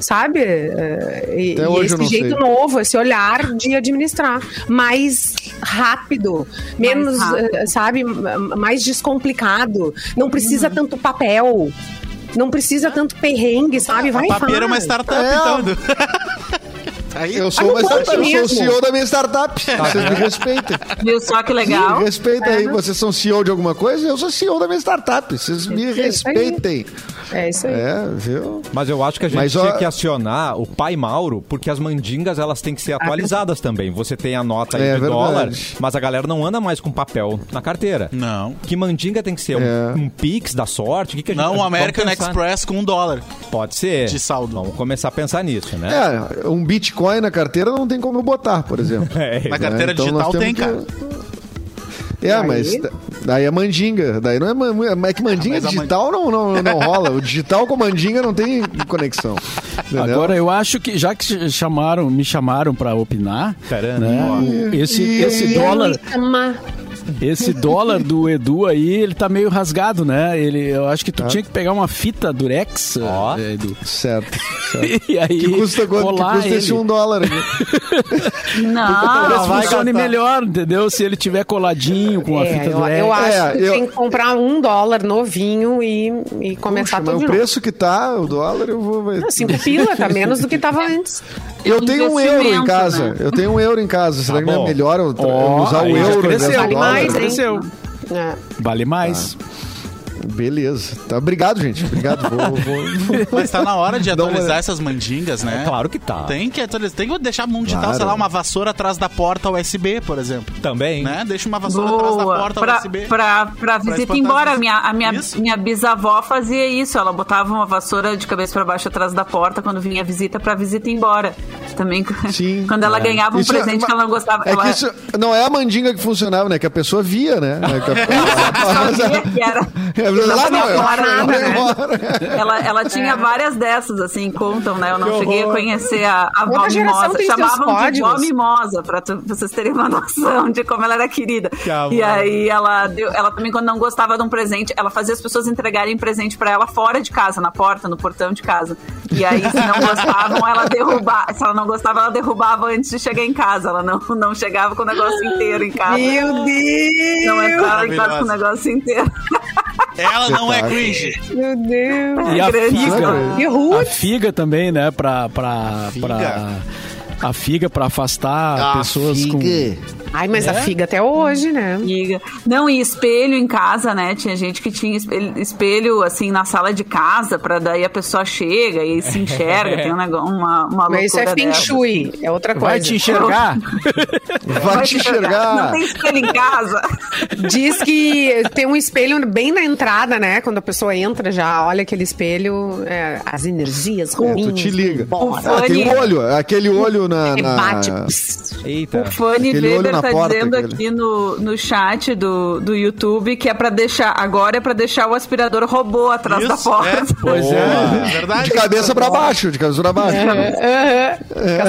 Sabe? É, E, Até e hoje esse jeito sei. novo, esse olhar de administrar. Mais rápido, menos, rápido. eh, sabe? Mais descomplicado. Não precisa Uhum. tanto papel. Não precisa tanto perrengue, sabe? Vai a papeira é uma startup, É. então. Aí, Eu sou, uma startup, eu sou o. CEO da minha startup. Vocês me respeitem. Viu só que legal? Me respeitem aí. Vocês são CEO de alguma coisa? Eu sou CEO da minha startup. Vocês me É aí. respeitem. É isso aí. É, viu? Mas eu acho que a gente Mas, tinha ó- que acionar o pai Mauro, porque as mandingas elas têm que ser atualizadas também. Você tem a nota aí É de verdade. dólar, mas a galera não anda mais com papel na carteira. Não. Que mandinga tem que ser? Um- É. Um, Pix da sorte? O que, que a gente Não, um American? Express com um dólar. Pode ser. de saldo. Vamos começar a pensar nisso, né? É, um Bitcoin na carteira não tem como eu botar, por exemplo. É, Na carteira Então digital tem, temos cara. É, Daí? mas da- daí é mandinga. Daí não é, man- é que mandinga mas a digital não, não, não rola. O digital com mandinga não tem conexão. Entendeu? Agora eu acho que já que ch- chamaram, me chamaram para opinar, Taran. né, esse E- esse e- dólar. Esse dólar do Edu aí, ele tá meio rasgado, né? Ele, eu acho que tu tinha que pegar uma fita durex, Ó. eh, Edu. Certo. certo. E aí Que custa quanto? Que colar custa esse um dólar aqui? Não, Talvez vai funcione gastar. melhor, entendeu? Se ele tiver coladinho com a É, fita eu, durex. eu acho É, que eu- tem que comprar um dólar novinho e, e começar Puxa, mas tudo de o preço que tá, o dólar, eu vou. Ah, Cinco pila, tá menos do que tava antes. Eu tenho um euro em casa. né? Eu tenho um euro em casa. Será Tá que não é melhor eu Ó, usar o euro cresceu? Mais, hein? É. Vale mais. Beleza. Tá, obrigado, gente. Obrigado. Vou, vou- Mas tá na hora de atualizar essas mandingas, né? É claro que tá. Tem que atualizar. Tem que deixar mundo digital, Claro. sei lá, uma vassoura atrás da porta USB, por exemplo. Também. Né? Deixa uma vassoura atrás da Boa. porta Pra, USB. pra, pra visita embora. A minha, a minha, Isso. minha bisavó fazia isso. Ela botava uma vassoura de cabeça pra baixo atrás da porta quando vinha a visita pra visita ir embora. Também Sim. quando ela ganhava um Isso é- presente que ela não gostava. É ela que isso não é a mandinga que funcionava, né? Que a pessoa via, né? É que a- sabia que era. Lá não, eu- eu- né? Ela, ela tinha várias dessas, assim, contam, né? Eu não Que cheguei a conhecer a, a Vó Mimosa. Chamavam de Vó. Mimosa, pra, tu- pra vocês terem uma noção de como ela era querida. amor. E aí ela deu, ela também, quando não gostava de um presente, ela fazia as pessoas entregarem presente pra ela fora de casa, na porta, no portão de casa. E aí, se não gostavam, ela derrubava. Se ela não gostava, ela derrubava antes de chegar em casa. Ela não, não chegava com o negócio inteiro em casa. Meu Deus! Não entrava em casa com o negócio inteiro. Ela não é cringe. Meu Deus! E a figa, E a figa também, né? Pra, pra, Figa? pra- a figa pra afastar pessoas com. Ai, mas É? a figa até hoje, né? Amiga. Não, e espelho em casa, né? Tinha gente que tinha espelho, espelho, assim, na sala de casa, pra daí a pessoa chega e se enxerga. Tem um negócio, uma, uma Mas isso é feng dessa. shui, é outra coisa. Vai te enxergar? Vai te Não enxergar. tem espelho em casa. Diz que tem um espelho bem na entrada, né? Quando a pessoa entra, já olha aquele espelho, é, as energias É, ruins. tu te liga. Ah, tem um olho, aquele olho na. E na- bate. Eita. O Fanny Aquele olho na tá porta, dizendo aquele. aqui no, no chat do, do YouTube que é pra deixar. Agora é pra deixar o aspirador robô atrás da Isso, porta. é. Pois é. É verdade. De cabeça pra baixo, de cabeça pra baixo.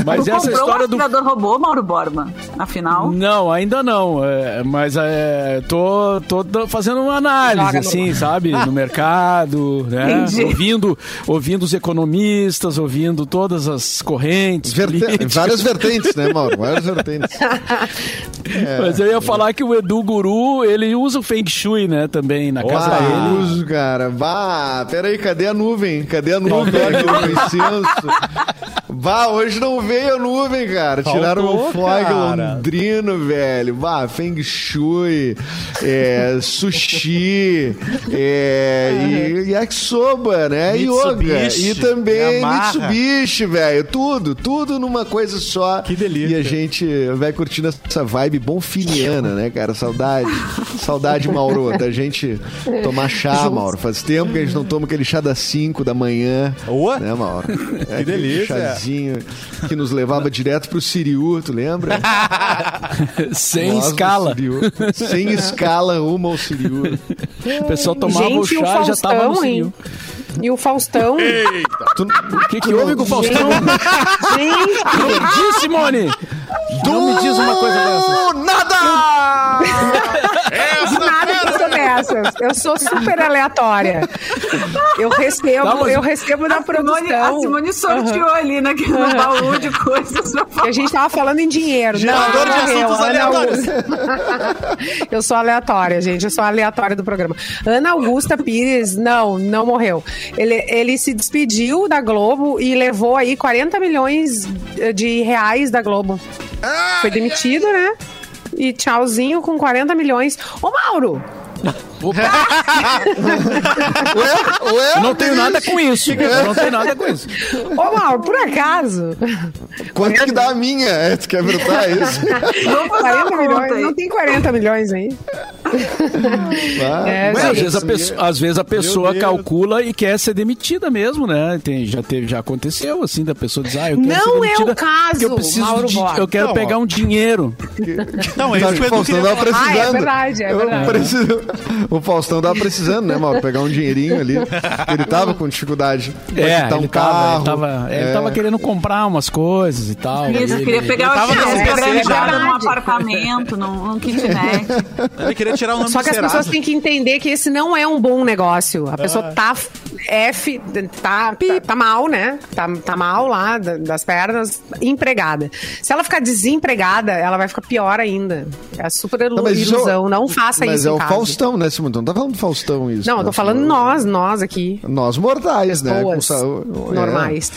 Mas Tu essa comprou história um do aspirador robô, Mauro Borba? Afinal. Não, ainda não. é, mas é, tô, tô do- fazendo uma análise, Joga no- assim, sabe? No mercado, né? Ouvindo, ouvindo os economistas, ouvindo todas as correntes. Verte-. Várias vertentes, né, Mauro? Várias vertentes. Mas eu ia falar que o Edu Guru, ele usa o Feng Shui, né, também, na casa Ah, dele. uso, cara. Vá, peraí, cadê a nuvem? Cadê a nuvem o incenso? Vá, hoje não veio a nuvem, cara. Tiraram Faltou, o fog londrino, velho. Vá, Feng Shui, é, sushi, é, e yakisoba, né? Yoga. E também Yamaha. Mitsubishi, velho. Tudo, tudo numa coisa só. Que delícia. E a gente vai curtindo essa vibe bonfiniana, né, cara? Saudade. Saudade, Mauro, da gente tomar chá, Mauro. Faz tempo que a gente não toma aquele chá das 5 da manhã. Boa. Né, Mauro? É aquele delícia. Chazinho que nos levava direto pro Siriu, tu lembra? Sem Nós escala. Siriu. Sem escala, uma ao Siriu. O pessoal tomava o Gente, o chá e já tava no cinil. hein? E o Faustão. Tu, O que, que houve com o Faustão? Gente, Diz, Simone! Não me diz uma coisa dessas. Nada! do nada que eu sou dessas. Eu sou super aleatória. Eu recebo, Tá, eu recebo da A Simone, produção. a Simone sorteou ali naquele baú de coisas pra falar. a gente tava falando em dinheiro. Gerador não, de assuntos Ana aleatórios. Augusta. eu sou aleatória, gente. Eu sou aleatória do programa. Ana Augusta Pires, não, não morreu. Ele, ele se despediu da Globo e levou aí 40 milhões de reais da Globo. Foi demitido, né? E tchauzinho com 40 milhões. Ô, Mauro! 那 Ué? Ué? Eu não tenho nada com isso. Eu não tenho nada com isso. Ô, Mauro, por acaso? Quanto que dá a minha? É, tu quer perguntar isso? Fazer 40 uma conta milhões? Não tem 40 milhões aí. Vai. É, às vezes a pessoa, às vezes a pessoa calcula e quer ser demitida mesmo, né? Tem, já, teve, já aconteceu, assim, da pessoa dizer, ah, eu quero Não ser é o demitida caso, porque eu preciso Mauro de, eu quero Não, pegar ó. um dinheiro. Não, é Tá, isso que Faustão queria tava falar. precisando. Ah, é verdade, é Eu verdade. preciso- O Faustão tava precisando, né, Mauro? Pegar um dinheirinho ali. Ele tava com dificuldade. pra É, quitar um ele, carro. tava, ele, tava, é, ele tava querendo comprar umas coisas e tal. Isso, Ele- queria pegar ele o tava dinheiro, já. num apartamento, num, num kitnet. Ele queria tirar o nome Só que as pessoas têm que entender que esse não é um bom negócio. A pessoa tá F, tá, tá, tá mal, né? Tá, tá mal lá da- das pernas, empregada. Se ela ficar desempregada, ela vai ficar pior ainda. É super Não, mas isso- ilusão. Não faça Mas isso é em o casa. Faustão, né, Simone? Tu Não tá falando do Faustão isso. Não, eu né, tô falando Simone? nós, nós aqui. Nós mortais, né? é. normais.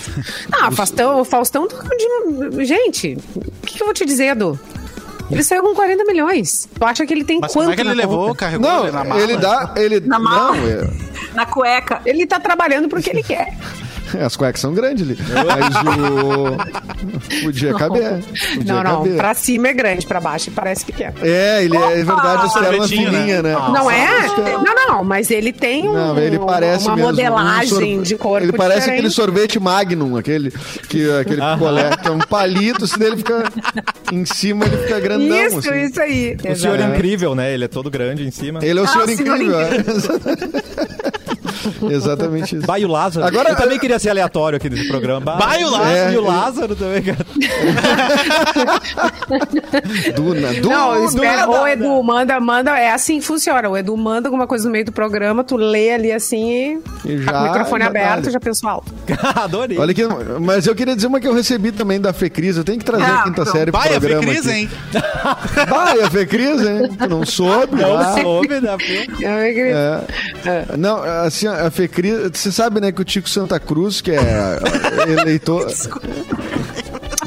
Ah, o Faustão, o Faustão tá de- Gente, o que, que eu vou te dizer, Edu? Ele saiu com 40 milhões. Tu acha que ele tem Mas quanto como é que ele na levou? conta? Carregou Não, ele na mala? ele dá. Ele, Na mala. Não, é- Na cueca. Ele tá trabalhando porque ele quer. As cuecas são grandes ali. Mas o. Podia caber. Podia Não, não. caber. Pra cima é grande, pra baixo parece pequeno. É, ele é verdade, as pernas Sorvetinho, né? fininhas, né? Não é? Não, não, mas ele tem um- Não, ele parece uma mesmo. modelagem um sorve- de corpo Ele parece diferente. aquele sorvete Magnum, aquele, que, aquele picolé, que é um palito, assim, dele fica em cima, ele fica grandão, Isso, assim. isso aí. O senhor é Exatamente. incrível, né? Ele é todo grande em cima. Ele é o Ah, senhor o senhor incrível. é. Exatamente isso. Vai o Lázaro. Agora- eu também queria ser aleatório aqui nesse programa. Vai o Lázaro. É. E o Lázaro também, cara. Duna, Duna. Não, espera. nada. Ô, Edu, manda, manda. É assim que funciona. O Edu manda alguma coisa no meio do programa, tu lê ali assim e. E tá com o já- microfone já aberto, já pensou alto. Adorei. Olha aqui, mas eu queria dizer uma que eu recebi também da Fecris. Eu tenho que trazer Ah, a quinta série pro Vai, a programa. Fecris, aqui. hein? Vai, a Fecris, hein? Tu não soube? Não Ah. soube da Fê. Eu acredito. É. Não, assim, a Fecris, você sabe, né, que o Tico Santa Cruz, que é eleitor.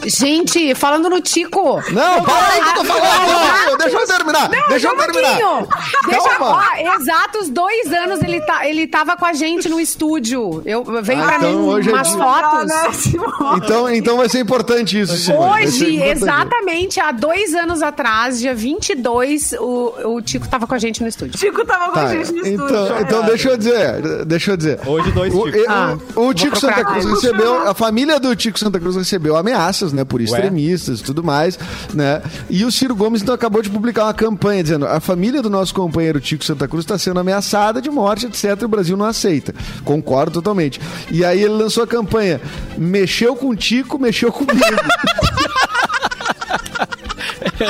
Gente, falando no Tico. Não, para aí que eu tô falando. Deixa eu terminar. Não, Deixa eu um terminar. pouquinho. Deixa, Calma. ó, exatos dois anos ele, tá, ele tava com a gente no estúdio. Eu, veio Ah, pra então mim hoje é umas dia. fotos. Então, então vai ser importante isso, Simone. Hoje, importante. exatamente há dois anos atrás, dia 22, o, o Tico tava com a gente no estúdio. Chico tava com Tá, a gente no estúdio. então, então deixa eu dizer, deixa eu dizer. Hoje dois o, Ticos. e- Ah, o, o Tico. Santa Cruz recebeu, a família do Tico Santa Cruz recebeu ameaças, né, por extremistas e tudo mais, né? E o Ciro Gomes então acabou de publicar uma campanha dizendo: "A família do nosso companheiro Tico Santa Cruz está sendo ameaçada de morte, etc, e o Brasil não aceita". Concordo totalmente. E aí ele lançou a campanha: "Mexeu com o Tico, mexeu comigo".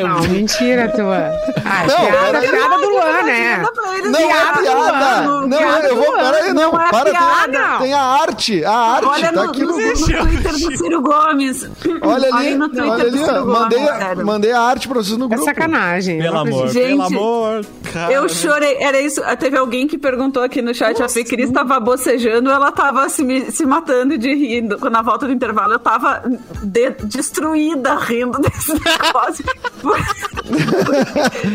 Não, mentira tua. Ah, Não, piada, peraí. piada do Luan, né? Eles, Não é piada, piada. mano, Não, piada eu vou. ano. Peraí, não. Não é para, piada. tem, tem a arte. A arte Olha tá no, aqui no, no. Twitter do Ciro Gomes. Olha ali, no Twitter olha ali, ó. Ciro Gomes, Mandei, a- mandei a arte pra vocês no É grupo. sacanagem. Pelo não amor, acredito. pelo Gente, amor. Eu chorei, era isso. Teve alguém que perguntou aqui no chat, a Fê Cris tava bocejando, ela tava se, se matando de rir. Na volta do intervalo, eu tava de- destruída rindo desse negócio.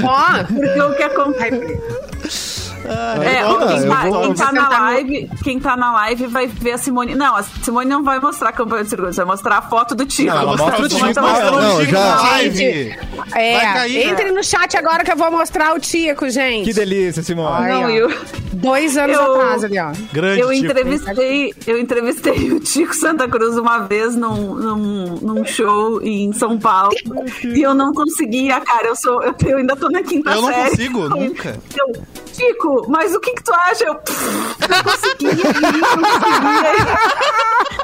Ó, Porque o que acontece. É, eu vou- quem, eu tá, quem tá na live, quem tá na live vai ver a Simone. Não, a Simone não vai mostrar a campanha do Ciro Gomes, vai mostrar a foto do Tico. Não, ela mostra o mostrar Tico, a foto do não, Tico já- na live. É, cair, entre no chat agora que eu vou mostrar o Tico, gente. Que delícia, Simone. Ai, Não, eu- Dois anos Eu- atrás ali, ó. Grande Eu Tico. entrevistei, eu entrevistei o Tico Santa Cruz uma vez num, num, num show em São Paulo. E eu não conseguia, cara. Eu, sou, eu, eu ainda tô na quinta Eu não série. consigo, nunca. Eu, Tico, mas o que que tu acha? Eu não conseguia, rir, não conseguia.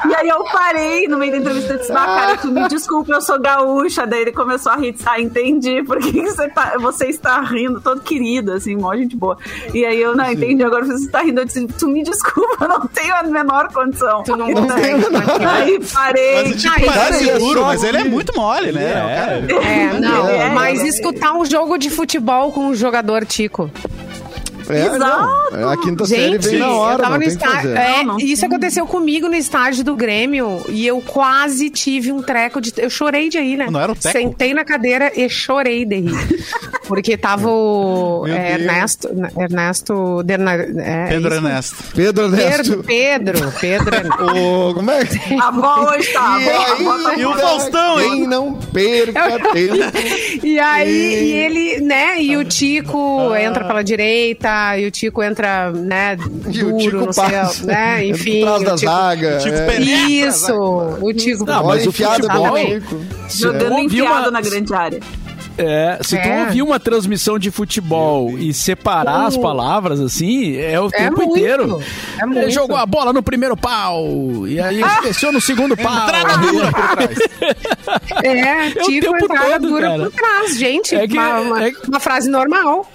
E aí eu parei no meio da entrevista e disse, ah, cara, tu me desculpa, eu sou gaúcha. Daí ele começou a rir, disse, ah, entendi, por que, que você, tá, você está rindo, todo querido, assim, mó gente boa. E aí eu, não, entendi, agora você está rindo. Eu disse, tu me desculpa, eu não tenho a menor condição. Tu não consegue, daí- Aí parei. Mas o Tico Ai, parece é duro, mas ele é muito mole, né? É. Cara, É, não, É, mas é. escutar um jogo de futebol com um jogador Tico. É, Exato. não, a quinta série Gente, vem na hora, eu tava não no tem que estádio. fazer. É, Não, não isso aconteceu comigo no estádio do Grêmio e eu quase tive um treco de. Eu chorei de rir, né? Não era o teco? Sentei na cadeira e chorei de rir. Porque tava o é. Ernesto. Ernesto. Derna, é, Pedro isso. Ernesto. Pedro Ernesto. Pedro, Pedro, Pedro. O, como é que... A bola está, a E bola, aí, E o. Faustão, Quem hein? não perca tempo. E aí, e ele, né? E o Tico entra pela direita, e o Tico entra, né, E o duro Tico no céu, passa. né? Enfim. Atrás o da Tico- zaga. Tico é. penetra, Isso, o Tico. Não, mas o enfiada futebol- do Exatamente. Tico. Jogando Ouvi enfiado uma- na grande área. É, se tu É. ouvir uma transmissão de futebol e separar as Uh. palavras assim, é o É tempo muito, inteiro. é muito. Ele jogou a bola no primeiro pau, e aí desceu no segundo pau. Entrada dura por trás. É, É o Tico tempo entrada todo, dura cara. por trás, gente. É que- uma, uma- é- uma frase normal.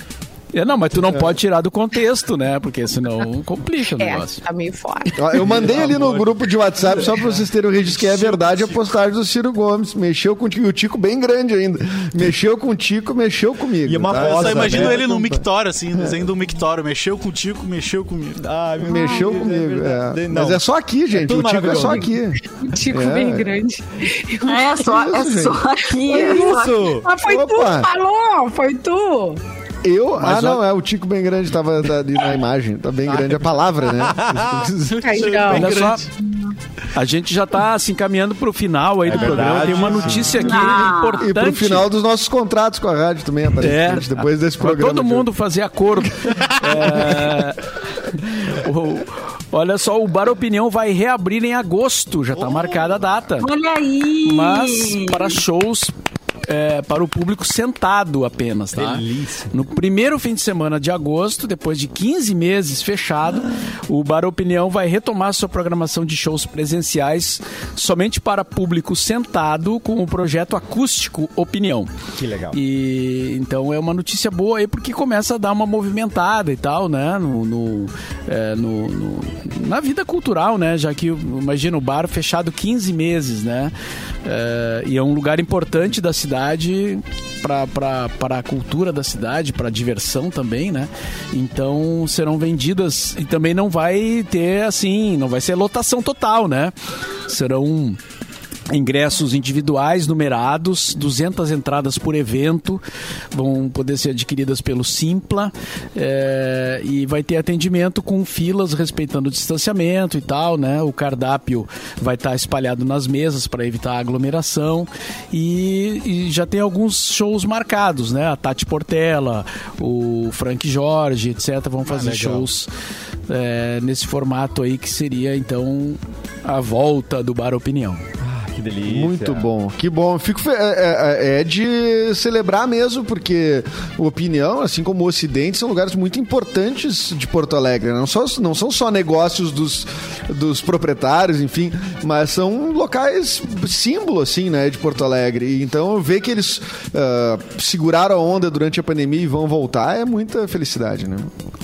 É, não, mas tu não pode tirar do contexto, né? Porque senão complica o É, negócio. tá meio forte. Ó, Eu mandei ali no grupo de WhatsApp, só pra vocês terem o registro que é verdade, a postagem do Ciro Gomes. Mexeu com o Tico, e o Tico bem grande ainda. Mexeu com o Tico, mexeu comigo. E uma tá? Imagino né? ele no mictório, assim, desenho do mictório. Mexeu com o Tico, mexeu comigo. Ai, meu Mexeu Deus, comigo. é. Não. Mas é só aqui, gente. tudo o Tico é só aqui. O Tico É. bem grande. É só, é Isso, só aqui. É só aqui. Isso! Mas foi Opa. tu que falou, foi tu. Eu? Mas ah, não, é o Tico bem grande, tava tá ali na imagem. Tá bem grande a palavra, né? Olha só, a gente já tá se encaminhando pro final aí do programa. É verdade, Tem uma sim. notícia aqui Ah. importante. E pro final dos nossos contratos com a rádio também, aparentemente, É, depois desse pra programa. todo mundo fazer acordo. É, o- olha só, o Bar Opinião vai reabrir em agosto, já tá marcada a data. Olha aí! Mas para shows é, para o público sentado apenas, tá? Delícia. No primeiro fim de semana de agosto, depois de 15 meses fechado, o Bar Opinião vai retomar sua programação de shows presenciais somente para público sentado com o projeto acústico Opinião. Que legal. E então é uma notícia boa aí porque começa a dar uma movimentada e tal, né? No, no, é, no- no- na vida cultural, né? Já que imagina o bar fechado 15 meses, né? É, e é um lugar importante da cidade para a cultura da cidade, para a diversão também, né? Então serão vendidas e também não vai ter assim, não vai ser lotação total, né? Serão ingressos individuais numerados, 200 entradas por evento, vão poder ser adquiridas pelo Simpla é, e vai ter atendimento com filas respeitando o distanciamento e tal, né? O cardápio vai estar espalhado nas mesas para evitar aglomeração e, e, já tem alguns shows marcados, né? A Tati Portela, o Frank Jorge, etc. vão fazer ah, shows é, nesse formato aí que seria então a volta do Bar Opinião que delícia. Muito bom, que bom. Fico é, é, é, é, de celebrar mesmo, porque o Opinião, assim como o Ocidente, são lugares muito importantes de Porto Alegre. Não, só, não são só negócios dos, dos proprietários, enfim, mas são locais símbolo, assim, né, de Porto Alegre. Então, ver que eles uh, seguraram a onda durante a pandemia e vão voltar é muita felicidade, né?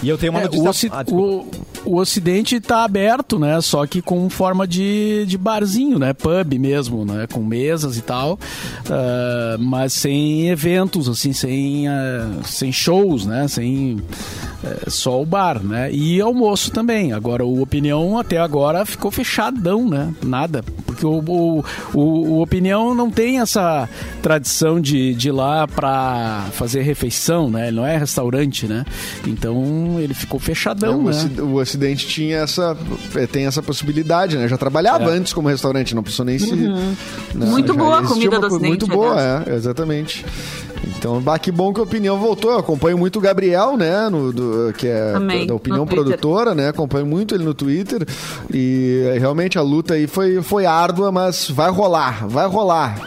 E eu tenho uma é, notícia... O, ah, o, o Ocidente está aberto, né? Só que com forma de, de barzinho, né? Pub mesmo, né? Com mesas e tal. Uh, mas sem eventos, assim, sem, uh, sem shows, né? Sem uh, só o bar, né? E almoço também. Agora, o Opinião até agora ficou fechadão, né? Nada. Porque o, o, o, o Opinião não tem essa tradição de, de ir lá para fazer refeição, né? Ele não é restaurante, né? Então, ele ficou fechadão, é, né? O Ocidente tinha essa, é, tem essa possibilidade, né? Já trabalhava é. antes como restaurante, não precisou nem se... Uhum. Não, muito boa a comida do Ocidente. Muito boa, é, exatamente. Então, bah, que bom que a opinião voltou. Eu acompanho muito o Gabriel, né? No, do, que é Também, da opinião produtora, né? Acompanho muito ele no Twitter. E realmente a luta aí foi, foi árdua, mas vai rolar, vai rolar.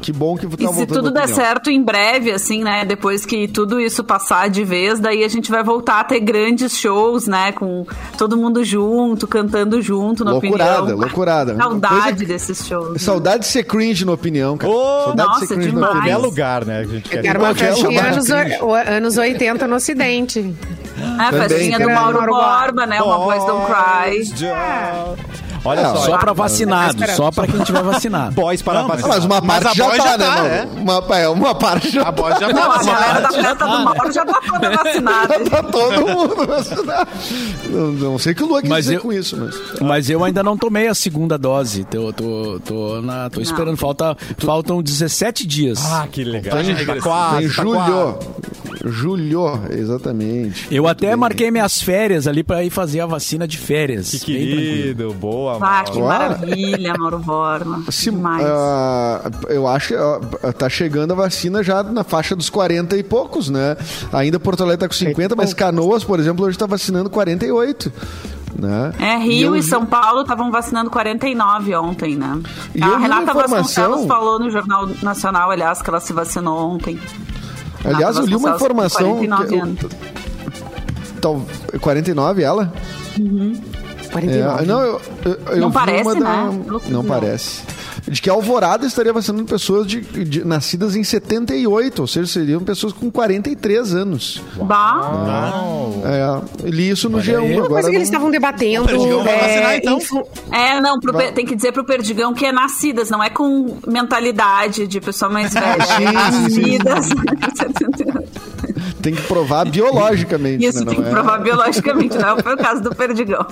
Que bom que tá E se tudo der certo em breve, assim, né? Depois que tudo isso passar de vez, daí a gente vai voltar a ter grandes shows, né? Com todo mundo junto, cantando junto, na loucurada, opinião. Loucurada, Saudade Coisa... desses shows. Saudade né? de ser cringe na opinião, cara. Oh, Saudade nossa, de ser cringe demais. Em qualquer lugar, né? A gente quer era uma festinha anos, anos 80 no Ocidente. A festinha do Mauro Borba, né? Uma Boys Don't Cry. Olha é, só. Só pra vacinado, só pra quem tiver vacinado. Boys para vacinado. Mas uma parte mas já, tá, já tá, né, é. Uma, é, uma parte já A boys já tá. Não, a galera da festa do Mauro já tá toda vacinada. Já tá todo mundo vacinado. Não, não sei que o Lua quis mas dizer eu, com isso, mas... Mas eu ainda não tomei a segunda dose. Tô, tô, tô, na, tô esperando. Falta, faltam 17 dias. Ah, que legal. Tá quase, em julho. Julho, exatamente. Eu até bem. marquei minhas férias ali pra ir fazer a vacina de férias. Que querido, boa boa, ah, que maravilha, Mauro Borma. Se, uh, eu acho que uh, tá chegando a vacina já na faixa dos 40 e poucos, né? Ainda Porto Alegre tá com 50, mas Canoas, por exemplo, hoje tá vacinando 48. Né? É, Rio e, e São Paulo estavam vacinando 49 ontem, né? E a Renata informação... Vasconcelos falou no Jornal Nacional, aliás, que ela se vacinou ontem. Aliás, eu li uma informação. 49 que, anos. tal, 49 ela? Uhum. 49. É, não, eu, eu, eu não parece, da... né? Não parece. De que a Alvorada estaria vacinando pessoas de, de, nascidas em 78, ou seja, seriam pessoas com 43 anos. Bah. É, li isso no G1 agora. coisa que eles estavam debatendo. É, vacinar, então. é, não, pro, tem que dizer pro Perdigão que é nascidas, não é com mentalidade de pessoa mais velha. é nascidas. Tem que provar biologicamente. Isso, né? tem que é... provar biologicamente, não foi o caso do Perdigão.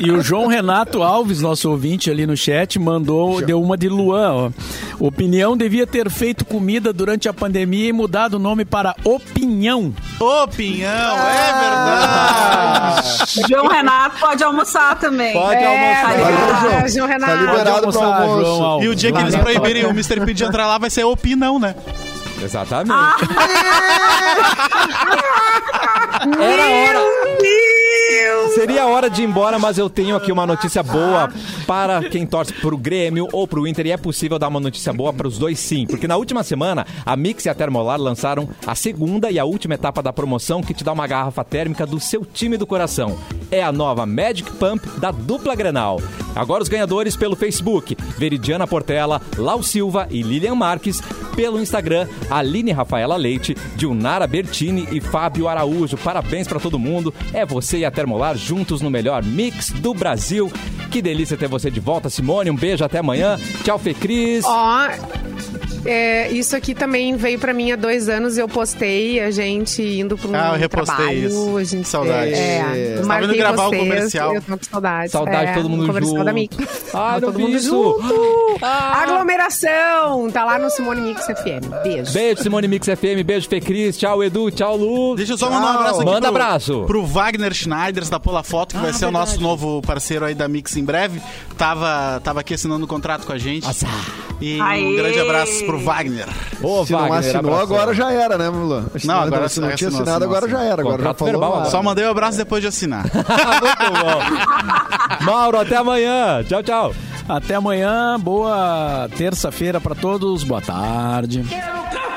E o João Renato Alves, nosso ouvinte ali no chat, mandou, deu uma de Luan, ó. Opinião devia ter feito comida durante a pandemia e mudado o nome para Opinião. Opinião, ah, é verdade. João Renato pode almoçar também. Pode é, almoçar. Tá João. João Renato. Tá liberado almoçar, almoço. João E o dia que eles proibirem o Mr. P de entrar lá vai ser Opinão, né? Exatamente. Ah. Era hora. Seria hora de ir embora, mas eu tenho aqui uma notícia boa para quem torce pro Grêmio ou pro Inter. E é possível dar uma notícia boa para os dois sim. Porque na última semana, a Mix e a Termolar lançaram a segunda e a última etapa da promoção que te dá uma garrafa térmica do seu time do coração. É a nova Magic Pump da dupla Grenal. Agora os ganhadores pelo Facebook, Veridiana Portela, Lau Silva e Lilian Marques. Pelo Instagram, Aline Rafaela Leite, Dilnara Bertini e Fábio Araújo. Parabéns para todo mundo. É você e a Termolar juntos no melhor mix do Brasil. Que delícia ter você de volta, Simone. Um beijo, até amanhã. Tchau, Fê Cris. Ó, É, isso aqui também veio pra mim há dois anos. Eu postei a gente indo pra um Ah, eu repostei trabalho. isso. A gente, Saudade. É, Tava marquei indo gravar o vocês, comercial. Eu tô com saudade. Saudade de É, todo mundo o comercial junto. da Mix. Ah, Tá todo mundo isso. junto. Aglomeração. Tá lá no Simone Mix FM. Beijo. Beijo, Simone Mix FM. Beijo, Fê Cris. Tchau, Edu. Tchau, Lu. Deixa eu só mandar um abraço aqui Manda pro, abraço. pro Wagner Schneiders da Pola Foto, que vai ser o nosso novo parceiro aí da Mix em breve. Tava, tava aqui assinando um contrato com a gente. E um Aê! grande abraço pro Wagner. Ô, Se não Wagner, assinou, abração. agora já era, né, Mulan? Não, agora se não assinou, tinha assinou, assinado, agora assinou. já era. Agora já falou. verbal, Só mandei o abraço depois de assinar. Muito bom. Mauro, até amanhã. Tchau, tchau. Até amanhã, boa terça-feira pra todos, boa tarde. Quero